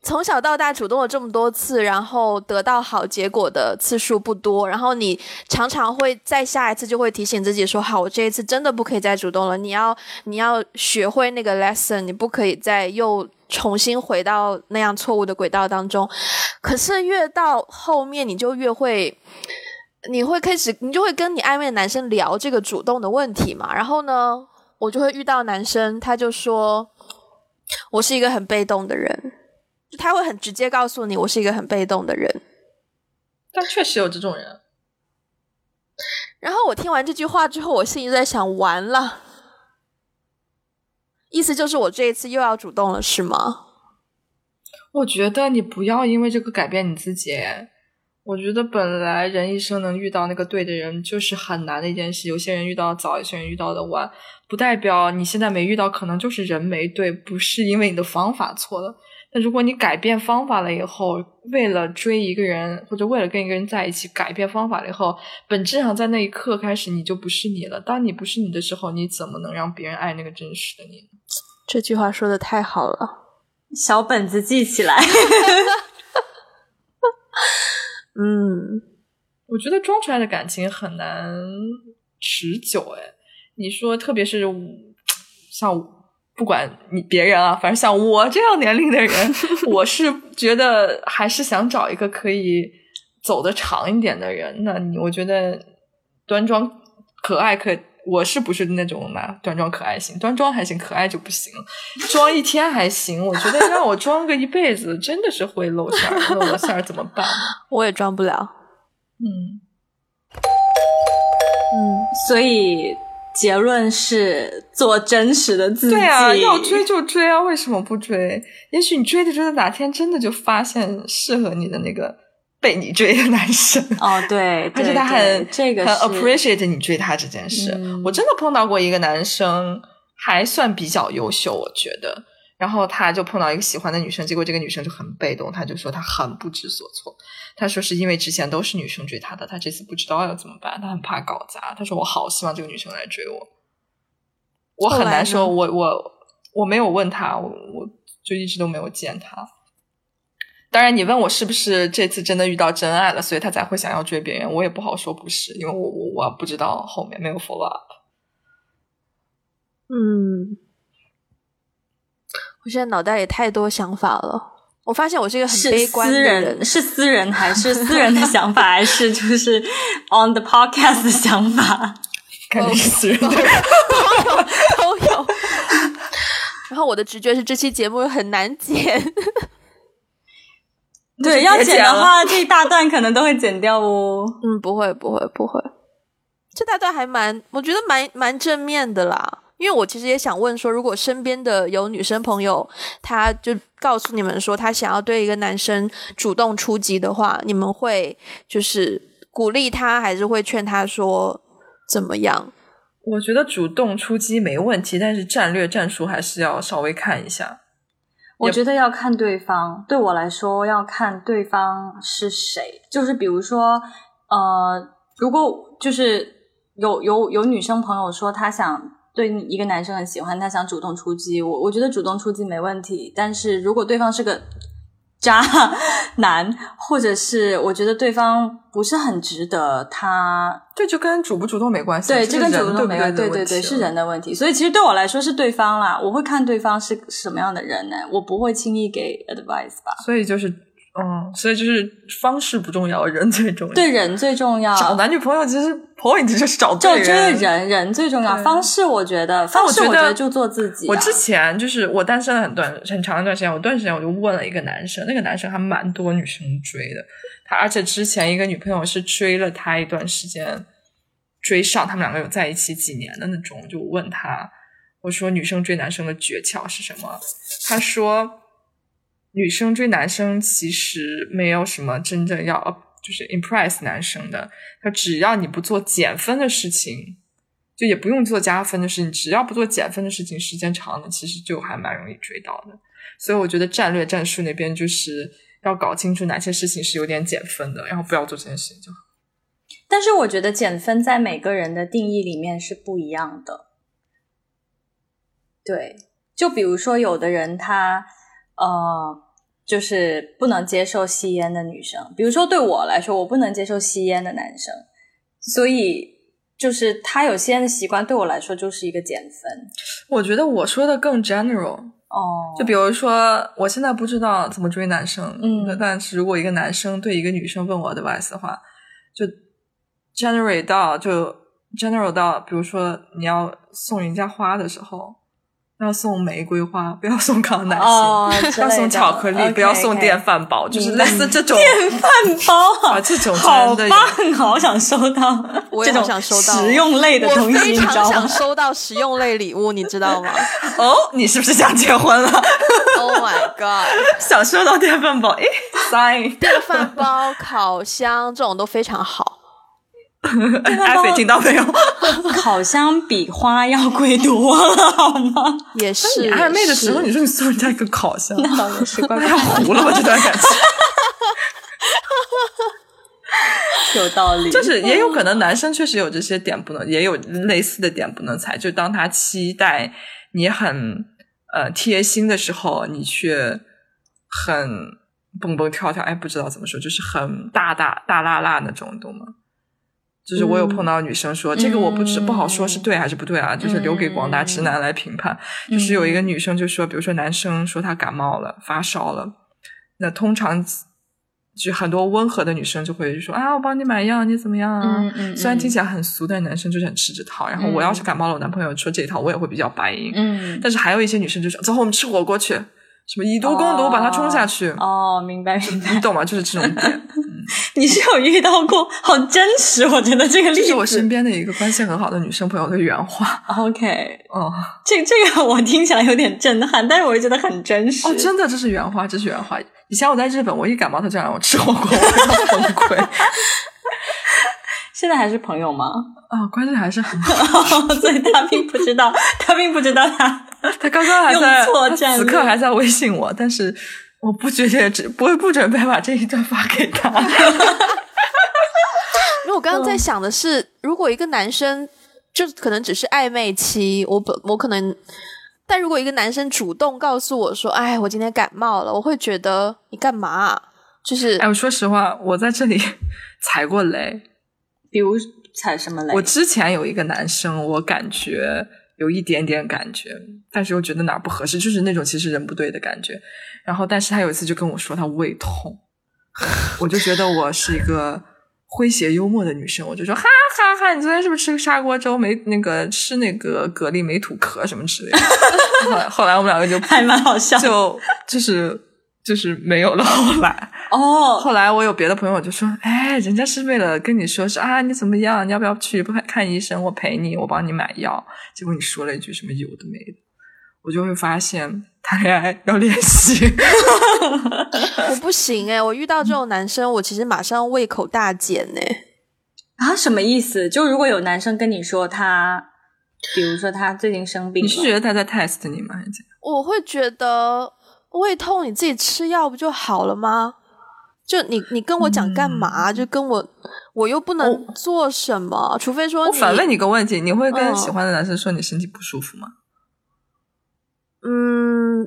从小到大主动了这么多次，然后得到好结果的次数不多，然后你常常会在下一次就会提醒自己说：“好，我这一次真的不可以再主动了。”你要你要学会那个 lesson，你不可以再又重新回到那样错误的轨道当中。可是越到后面，你就越会，你会开始，你就会跟你暧昧的男生聊这个主动的问题嘛。然后呢，我就会遇到男生，他就说：“我是一个很被动的人。”他会很直接告诉你，我是一个很被动的人。
但确实有这种人。
然后我听完这句话之后，我心里在想：完了，意思就是我这一次又要主动了，是吗？
我觉得你不要因为这个改变你自己。我觉得本来人一生能遇到那个对的人就是很难的一件事。有些人遇到早，有些人遇到的晚，不代表你现在没遇到，可能就是人没对，不是因为你的方法错了。那如果你改变方法了以后，为了追一个人或者为了跟一个人在一起改变方法了以后，本质上在那一刻开始你就不是你了。当你不是你的时候，你怎么能让别人爱那个真实的你？
这句话说的太好了，
小本子记起来。[laughs]
嗯，
我觉得装出来的感情很难持久。哎，你说，特别是像。不管你别人啊，反正像我这样年龄的人，[laughs] 我是觉得还是想找一个可以走得长一点的人。那你我觉得端庄可爱可，我是不是那种嘛端庄可爱型？端庄还行，可爱就不行。装一天还行，我觉得让我装个一辈子，真的是会露馅儿。露了馅儿怎么办？[laughs]
我也装不了。
嗯
嗯，所以。结论是做真实的自己。
对啊，要追就追啊，为什么不追？也许你追着追着，哪天真的就发现适合你的那个被你追的男生。
哦，对，[laughs]
而且他很
这个
很 appreciate 你追他这件事。我真的碰到过一个男生，还算比较优秀，我觉得。然后他就碰到一个喜欢的女生，结果这个女生就很被动，他就说他很不知所措。他说是因为之前都是女生追他的，他这次不知道要怎么办，他很怕搞砸。他说我好希望这个女生来追我，我很难说，我我我没有问他，我我就一直都没有见他。当然，你问我是不是这次真的遇到真爱了，所以他才会想要追别人，我也不好说不是，因为我我我不知道后面没有 follow up。
嗯。我现在脑袋里太多想法了。我发现我是一个很悲观的
人，是私人还是私人的想法，还是就是 on the podcast 的想法？
肯定是私人的，都
有都有。然后我的直觉是这期节目很难剪。
对，要剪的话，这一大段可能都会剪掉哦。
嗯，不会，不会，不会。这大段还蛮，我觉得蛮蛮正面的啦。因为我其实也想问说，如果身边的有女生朋友，她就告诉你们说，她想要对一个男生主动出击的话，你们会就是鼓励他，还是会劝他说怎么样？
我觉得主动出击没问题，但是战略战术还是要稍微看一下。
我觉得要看对方，对我来说要看对方是谁。就是比如说，呃，如果就是有有有女生朋友说她想。对一个男生很喜欢，他想主动出击，我我觉得主动出击没问题。但是如果对方是个渣 [laughs] 男，或者是我觉得对方不是很值得他，
这就跟主不主动没关系。
对，这跟主
不
主动没关系。对对对，是人的问题。所以其实对我来说是对方啦，我会看对方是什么样的人呢？我不会轻易给 advice 吧。
所以就是嗯，所以就是方式不重要，人最重要。
对，人最重要。
找男女朋友其实 point 就是找
就
对
这个人人最重要。方式我觉得，方式
我觉得
就做自己啊。
我之前就是我单身了很短很长一段时间，我段时间我就问了一个男生，那个男生还蛮多女生追的，他而且之前一个女朋友是追了他一段时间，追上他们两个有在一起几年的那种，就问他，我说女生追男生的诀窍是什么？他说女生追男生其实没有什么真正要就是 impress 男生的，他只要你不做减分的事情。就也不用做加分的事情，只要不做减分的事情，时间长了，其实就还蛮容易追到的。所以我觉得战略战术那边就是要搞清楚哪些事情是有点减分的，然后不要做这件事情就好。
但是我觉得减分在每个人的定义里面是不一样的。对，就比如说有的人他呃，就是不能接受吸烟的女生，比如说对我来说，我不能接受吸烟的男生，所以就是他有吸烟的习惯，对我来说就是一个减分。
我觉得我说的更 general，
哦，
就比如说我现在不知道怎么追男生，
嗯
但是如果一个男生对一个女生问我的 advice 的话，就 generate 到就 general 到，比如说你要送人家花的时候。要送玫瑰花，[laughs] 不要送康乃馨；[laughs] 要送巧克力不要送电饭煲，就是类似这种
电饭煲
啊，这种
好
真的有
棒，好想收到 [laughs]
我也
这种
想收到
实用类的东西，
非
你知道吗
常想？收到实用类礼物，你知道吗
哦，你是不是想结婚了
？？Oh my god！
想收到电饭煲？诶 s i g n
电饭煲、烤箱这种都非常好。[laughs]
艾菲听到没有？[laughs]
烤箱比花要贵多了，好吗？
也是
你暧昧的时候，你说你送人家一个烤箱，
那倒也是怪
那要糊了吧？这段感情，[laughs]
有道理。
就是也有可能男生确实有这些点不能，也有类似的点不能踩。就当他期待你很呃贴心的时候，你却很蹦蹦跳跳，哎，不知道怎么说，就是很大大大辣辣那种，懂吗？就是我有碰到女生说，这个我不知不好说是对还是不对啊，就是留给广大直男来评判。就是有一个女生就说，比如说男生说他感冒了、发烧了，那通常就很多温和的女生就会说啊，我帮你买药，你怎么样啊？虽然听起来很俗，但男生就是很吃这套。然后我要是感冒了，我男朋友说这一套，我也会比较白银。
嗯，
但是还有一些女生就说，走，我们吃火锅去，什么以毒攻毒，把它冲下去。
哦，明白明白
你。懂吗？就是这种点。[laughs] [laughs]
你是有遇到过，好真实，我觉得这个例子。
这是我身边的一个关系很好的女生朋友的原话。
OK，
哦
这这个我听起来有点震撼，但是我又觉得很真实。
哦，真的，这是原话，这是原话。以前我在日本，我一感冒，他就让我吃火锅，[laughs] 我要崩溃。
现在还是朋友吗？
啊、关系还是很 [laughs] 好。
所以他并不知道，他并不知道他。
他刚刚还在，
用错
他
战
此刻还在微信我，但是我不觉得只不会不准备把这一段发给他。[laughs]
因为我刚刚在想的是，如果一个男生就可能只是暧昧期，我本我可能，但如果一个男生主动告诉我说：“哎，我今天感冒了”，我会觉得你干嘛啊？就是
哎，我说实话，我在这里 [laughs] 踩过雷。
比如踩什么雷？
我之前有一个男生，我感觉有一点点感觉，但是又觉得哪儿不合适，就是那种其实人不对的感觉。然后，但是他有一次就跟我说他胃痛，我就觉得我是一个诙谐幽默的女生，我就说哈哈哈，你昨天是不是吃个砂锅粥没那个吃那个蛤蜊没吐壳什么之类的？后来后来我们两个就 [laughs]
还蛮好笑
就就是就是没有了。后来
哦，[laughs]
后来我有别的朋友就说：“哎，人家是为了跟你说是啊，你怎么样？你要不要去不看医生？我陪你，我帮你买药。”结果你说了一句什么有的没的，我就会发现谈恋爱要练习。[laughs]
我不行哎、我遇到这种男生，我其实马上胃口大减哎、
啊，什么意思？就如果有男生跟你说他，比如说他最近生病，
你是觉得他在 test 你吗？还是怎样
我会觉得胃痛你自己吃药不就好了吗？就你你跟我讲干嘛？
嗯
就跟我我又不能做什么，除非说
我反问你个问题：你会跟
嗯
喜欢的男生说你身体不舒服吗？
嗯，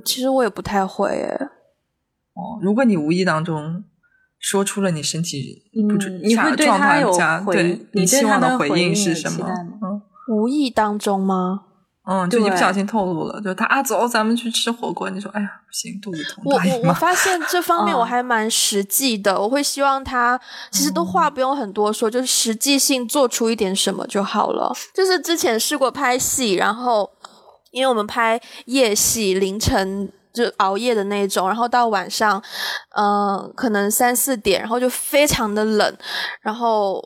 其实我也不太会诶。
哦，如果你无意当中说出了你身体不
嗯你会对
状
他有回
对
你对
期望
的
回应是什么？嗯，
无意当中吗？
嗯，就你不小心透露了，就他啊，走，咱们去吃火锅。你说，哎呀，不行，肚子痛，
我我我。发现这方面
哦
我还蛮实际的，我会希望他其实都话不用很多说，就是实际性做出一点什么就好了。就是之前试过拍戏，然后因为我们拍夜戏，凌晨就熬夜的那种，然后到晚上，嗯、可能三四点，然后就非常的冷，然后。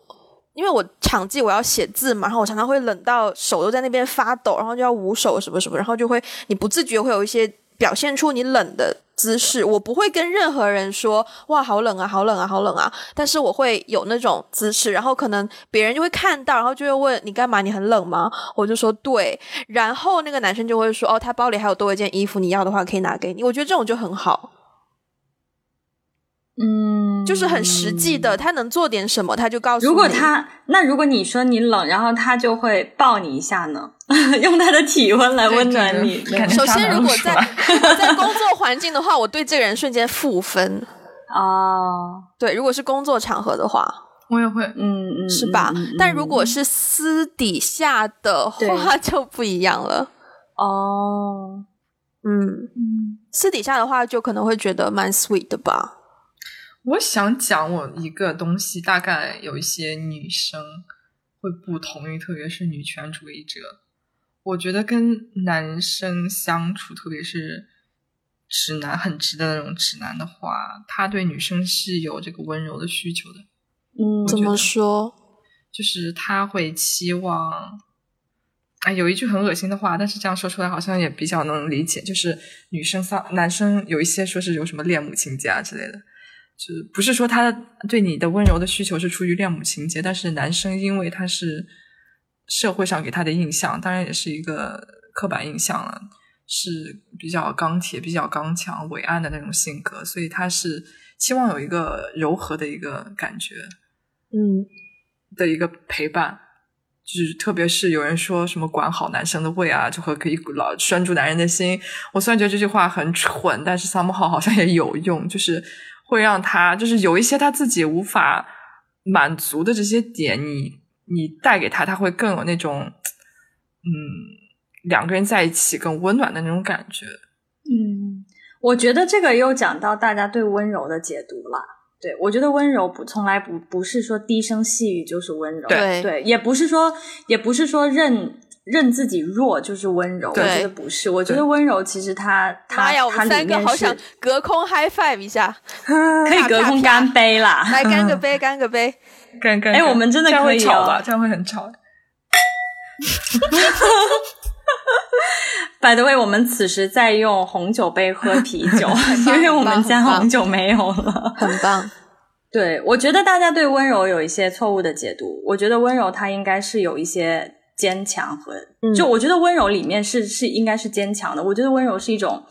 因为我场记我要写字嘛，然后我常常会冷到手都在那边发抖，然后就要捂手什么什么，然后就会你不自觉会有一些表现出你冷的姿势。我不会跟任何人说哇好冷啊，好冷啊，好冷啊，但是我会有那种姿势，然后可能别人就会看到，然后就会问你干嘛？你很冷吗？我就说对，然后那个男生就会说哦，他包里还有多一件衣服，你要的话可以拿给你。我觉得这种就很好。
嗯，
就是很实际的，他能做点什么，他就告诉你。
如果他那如果你说你冷，然后他就会抱你一下呢，[laughs] 用他的体温来温暖你。
首先，如果在在工作环境的话，我对这个人瞬间负分。
哦，
对，如果是工作场合的话，
我也会，
嗯嗯，
是吧？
嗯嗯
但如果是私底下的话，就不一样了。
哦，
嗯，
嗯
私底下的话，就可能会觉得蛮 sweet 的吧。
我想讲我一个东西，大概有一些女生会不同意，特别是女权主义者。我觉得跟男生相处，特别是直男很直的那种直男的话，他对女生是有这个温柔的需求的，
嗯，
怎么说？
就是他会期望。哎，有一句很恶心的话，但是这样说出来好像也比较能理解，就是女生丧男生有一些说是有什么恋母情节啊之类的，就是不是说他对你的温柔的需求是出于恋母情节，但是男生因为他是社会上给他的印象，当然也是一个刻板印象了，是比较钢铁、比较刚强、伟岸的那种性格，所以他是期望有一个柔和的一个感觉
嗯，
的一个陪伴。就是特别是有人说什么管好男生的胃啊，就会可以老拴住男人的心。我虽然觉得这句话很蠢，但是 somehow 好像也有用，就是会让他就是有一些他自己无法满足的这些点，你你带给他，他会更有那种嗯两个人在一起更温暖的那种感觉。
嗯，我觉得这个又讲到大家对温柔的解读了。对，我觉得温柔不从来不不是说低声细语就是温柔，
对
对，也不是说也不是说认认自己弱就是温柔，我
对
觉得不是。我觉得温柔其实它它
妈呀，我
它里
们三个
面是
好想隔空 high five 一下，[laughs]
可以隔空干杯啦。
来 [laughs] 干个杯，干个杯。
干干
哎我们真的
会
可以哦
吵吧？这样会很吵。[laughs]
By the way，我们此时在用红酒杯喝啤酒，因为我们家
棒
红酒没有了。
很棒。
对，我觉得大家对温柔有一些错误的解读。我觉得温柔它应该是有一些坚强和，
嗯
就我觉得温柔里面是是应该是坚强的。我觉得温柔是一种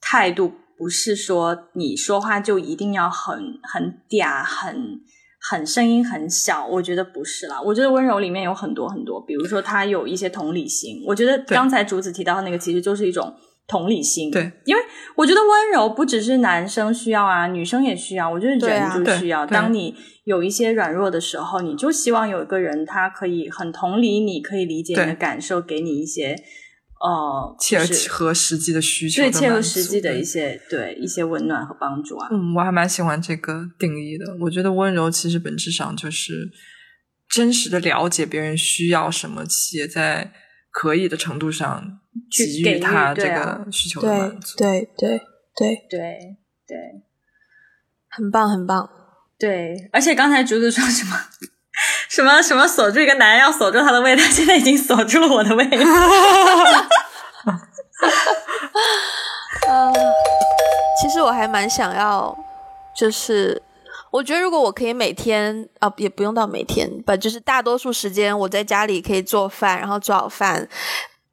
态度，不是说你说话就一定要很很嗲、很很声音很小。我觉得不是啦。我觉得温柔里面有很多很多，比如说他有一些同理心。我觉得刚才竹子提到的那个其实就是一种。同理心，
对，
因为我觉得温柔不只是男生需要啊，女生也需要。我觉得人就需要。当你有一些软弱的时候，你就希望有一个人，他可以很同理你，可以理解你的感受，给你一些呃，
切合实际的需求的
对切合实际的一些对一些温暖和帮助啊。
嗯，我还蛮喜欢这个定义的。我觉得温柔其实本质上就是真实的了解别人需要什么，且在可以的程度上给
去给予
予他这个需求的
对
满足。
对对对，
对对
很棒很棒。
对，而且刚才竹子说什么？[laughs] 什么什么锁住一个男人要锁住他的胃，他现在已经锁住了我的胃。[laughs]
呃，[laughs] 其实我还蛮想要，就是我觉得如果我可以每天啊，也不用到每天吧，就是大多数时间我在家里可以做饭，然后做好饭。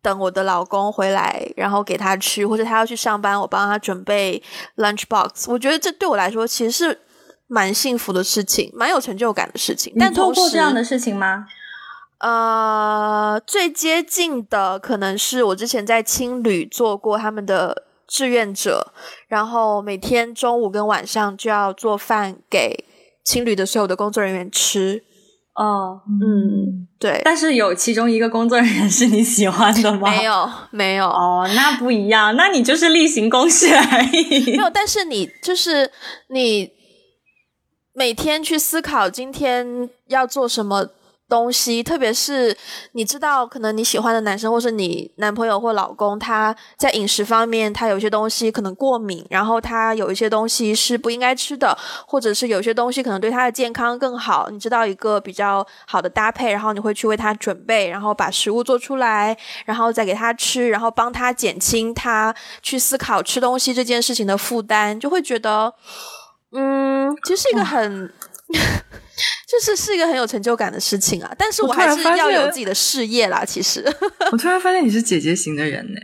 等我的老公回来，然后给他吃，或者他要去上班，我帮他准备 lunch box。我觉得这对我来说其实是蛮幸福的事情，蛮有成就感的事情。但
你做，过这样的事情吗？
呃，最接近的可能是我之前在青旅做过他们的志愿者，然后每天中午跟晚上就要做饭给青旅的所有的工作人员吃。
哦，
嗯，对，
但是有其中一个工作人员是你喜欢的吗？
没有，没有。
哦，那不一样，那你就是例行公事而已。
没有，但是你就是你每天去思考今天要做什么。东西，特别是你知道，可能你喜欢的男生，或是你男朋友或老公，他在饮食方面，他有些东西可能过敏，然后他有一些东西是不应该吃的，或者是有些东西可能对他的健康更好。你知道一个比较好的搭配，然后你会去为他准备，然后把食物做出来，然后再给他吃，然后帮他减轻他去思考吃东西这件事情的负担，就会觉得，嗯，其实是一个很。就是是一个很有成就感的事情啊，但是我还是要有自己的事业啦。其实，[laughs]
我突然发现你是姐姐型的人呢。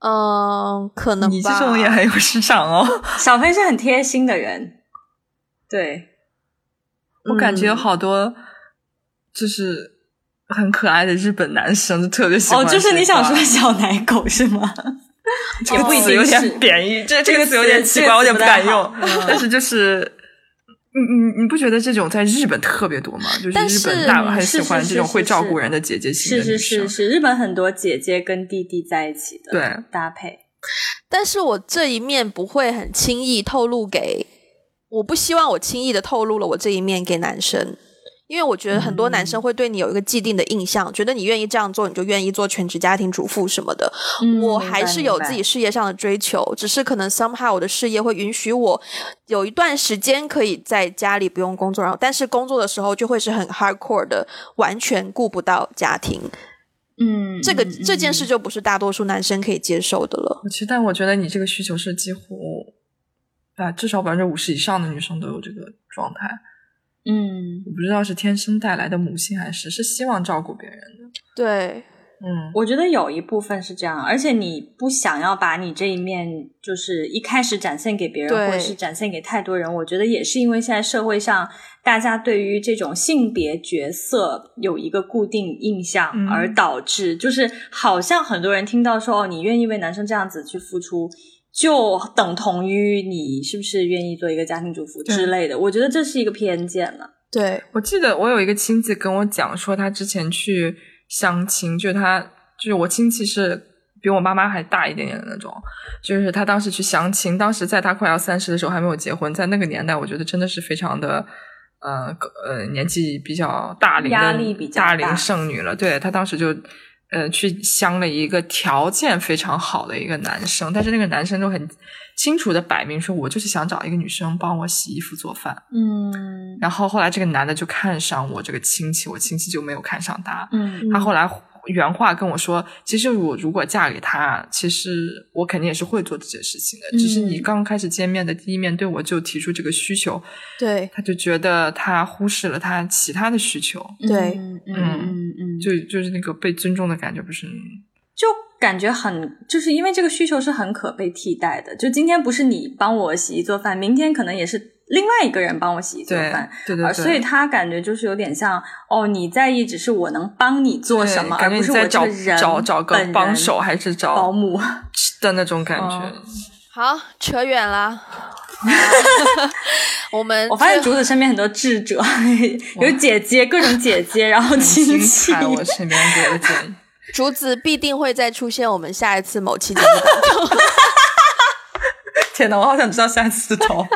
嗯，可能
你这种也很有市场哦。[laughs]
小飞是很贴心的人，对
我感觉有好多就是很可爱的日本男生就特别喜欢。
哦，就是你想说小奶狗是吗？
这个词有点贬义，这这个词有点奇怪，我有点不敢用。但是就是。你你你不觉得这种在日本特别多吗？就是日本大很喜欢这种会照顾人的姐姐型
的是是是是，日本很多姐姐跟弟弟在一起的
对
搭配。
但是我这一面不会很轻易透露给，我不希望我轻易的透露了我这一面给男生。因为我觉得很多男生会对你有一个既定的印象，觉得你愿意这样做，你就愿意做全职家庭主妇什么的。我还是有自己事业上的追求，只是可能 somehow 我的事业会允许我有一段时间可以在家里不用工作，然后但是工作的时候就会是很 hardcore 的，完全顾不到家庭。
嗯，
这个这件事就不是大多数男生可以接受的了。
其实，但我觉得你这个需求是几乎啊，至少百分之五十以上的女生都有这个状态。
嗯，
我不知道是天生带来的母性，还是是希望照顾别人的。
对，
嗯，
我觉得有一部分是这样，而且你不想要把你这一面，就是一开始展现给别人，或者是展现给太多人。我觉得也是因为现在社会上大家对于这种性别角色有一个固定印象，而导致就是好像很多人听到说哦，你愿意为男生这样子去付出。就等同于你是不是愿意做一个家庭主妇之类的？我觉得这是一个偏见了。
对
我记得我有一个亲戚跟我讲说，他之前去相亲，就是他就是我亲戚是比我妈妈还大一点点的那种，就是他当时去相亲，当时在他快要三十的时候还没有结婚，在那个年代，我觉得真的是非常的呃呃年纪比较大龄的大龄剩女了。对他当时就。呃，去相了一个条件非常好的一个男生，但是那个男生就很清楚的摆明说，我就是想找一个女生帮我洗衣服做饭。
嗯，
然后后来这个男的就看上我这个亲戚，我亲戚就没有看上他。
嗯，
他后来。原话跟我说，其实我如果嫁给他，其实我肯定也是会做这件事情的。只是你刚开始见面的第一面对我就提出这个需求，
对，
他就觉得他忽视了他其他的需求。
对，
嗯嗯嗯，
就就是那个被尊重的感觉，不是？
就感觉很，就是因为这个需求是很可被替代的。就今天不是你帮我洗衣做饭，明天可能也是。另外一个人帮我洗衣做饭，
对对对，
所以他感觉就是有点像哦，你在意只是我能帮你做什么，而不是我
找找找个帮手还是找
保姆 [laughs]
的那种感觉。
好，扯远了。[laughs] 我们
我发现竹子身边很多智者，[laughs] 有姐姐，各种姐姐，然后亲戚。
我身边给的建议，
竹子必定会再出现我们下一次某期节目当中。
天哪，我好想知道三次头。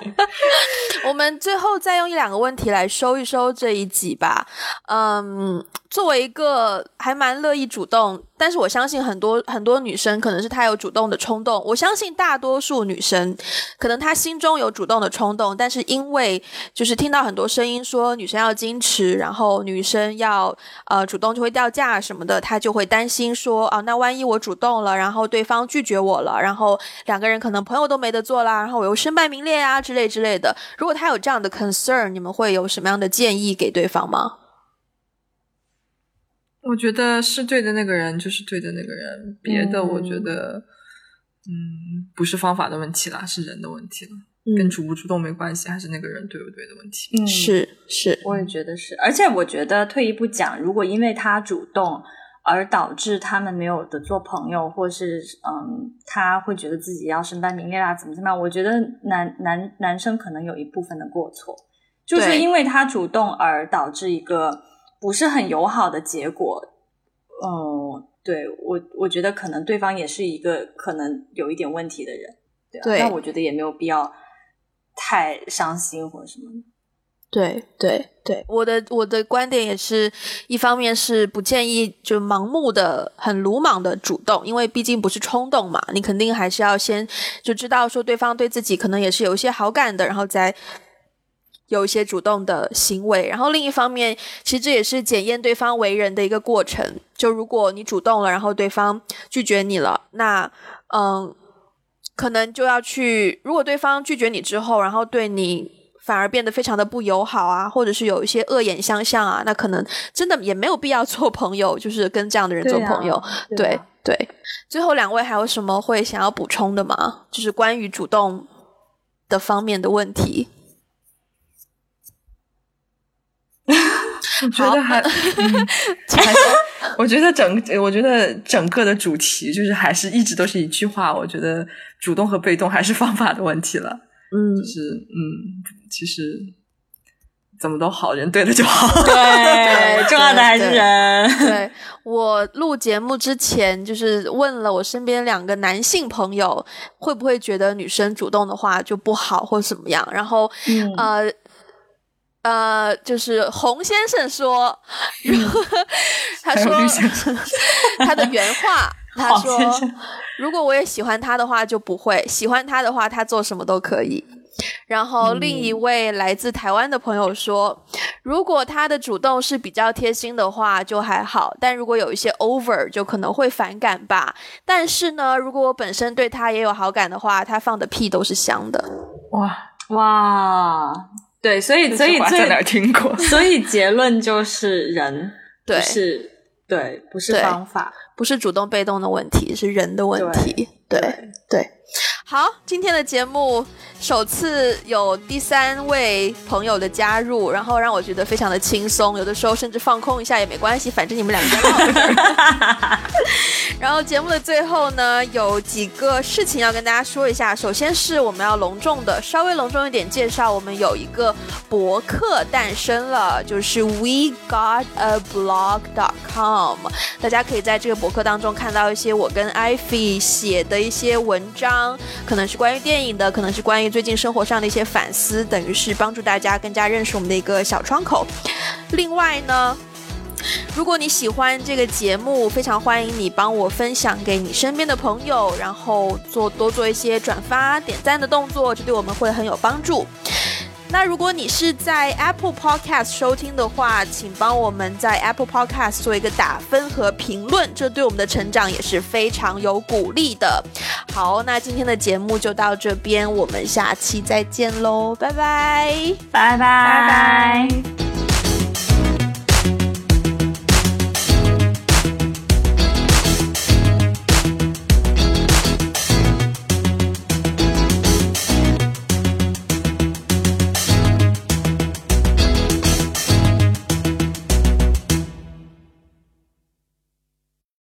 [laughs]
我们最后再用一两个问题来收一收这一集吧。嗯，作为一个还蛮乐意主动。但是我相信很多很多女生可能是她有主动的冲动。我相信大多数女生可能她心中有主动的冲动，但是因为就是听到很多声音说女生要矜持，然后女生要呃主动就会掉价什么的，她就会担心说啊，那万一我主动了，然后对方拒绝我了，然后两个人可能朋友都没得做啦，然后我又身败名裂啊之类之类的。如果她有这样的 concern，你们会有什么样的建议给对方吗？
我觉得是对的那个人就是对的那个人，别的我觉得，嗯，不是方法的问题啦，是人的问题了，跟主不主动没关系，还是那个人对不对的问题。
嗯，
是是，
我也觉得是，而且我觉得退一步讲，如果因为他主动而导致他们没有的做朋友，或是嗯，他会觉得自己要身败名裂啦，怎么怎么样？我觉得男男男生可能有一部分的过错。就是因为他主动而导致一个不是很友好的结果。嗯，对我我觉得可能对方也是一个可能有一点问题的人，对，那我觉得也没有必要太伤心或者什么。
对对对，我的我的观点也是一方面是不建议就盲目的、很鲁莽的主动，因为毕竟不是冲动嘛，你肯定还是要先就知道说对方对自己可能也是有一些好感的，然后再有一些主动的行为。然后另一方面，其实这也是检验对方为人的一个过程。就如果你主动了，然后对方拒绝你了，那嗯，可能就要去，如果对方拒绝你之后，然后对你。反而变得非常的不友好啊，或者是有一些恶言相向啊，那可能真的也没有必要做朋友，就是跟这样的人做朋友。对对，最后两位还有什么会想要补充的吗？就是关于主动的方面的问题。
我 [laughs] 觉得还，[laughs] 我觉得整，我觉得整个的主题就是还是一直都是一句话，我觉得主动和被动还是方法的问题了。嗯，就是嗯。其实怎么都好人对了就好，
对，[laughs] 重要的还是人。
对我录节目之前，就是问了我身边两个男性朋友，会不会觉得女生主动的话就不好或怎么样？然后呃呃，就是洪先生说 [laughs] [laughs] 他说 [laughs] 他的原话，他说如果我也喜欢他的话就不会，喜欢他的话他做什么都可以。然后另一位来自台湾的朋友说，如果他的主动是比较贴心的话，就还好；但如果有一些 over，就可能会反感吧。但是呢，如果我本身对他也有好感的话，他放的屁都是香的。
哇
哇，对，所以所以
在哪听过？[laughs]
所以结论就是人，[laughs]
对，
是，对，不是方法，
不是主动被动的问题，是人的问题。对对。好，今天的节目首次有第三位朋友的加入，然后让我觉得非常的轻松。有的时候甚至放空一下也没关系，反正你们两个在然后节目的最后呢，有几个事情要跟大家说一下。首先是我们要隆重的，稍微隆重一点介绍，我们有一个博客诞生了，就是 we got a blog dot com。大家可以在这个博客当中看到一些我跟 Ivy 写的一些文章。可能是关于电影的，可能是关于最近生活上的一些反思，等于是帮助大家更加认识我们的一个小窗口。另外呢，如果你喜欢这个节目，非常欢迎你帮我分享给你身边的朋友，然后做多做一些转发、点赞的动作，这对我们会很有帮助。那如果你是在 Apple Podcast 收听的话，请帮我们在 Apple Podcast 做一个打分和评论，这对我们的成长也是非常有鼓励的。好，那今天的节目就到这边，我们下期再见喽，拜拜，
拜拜拜拜。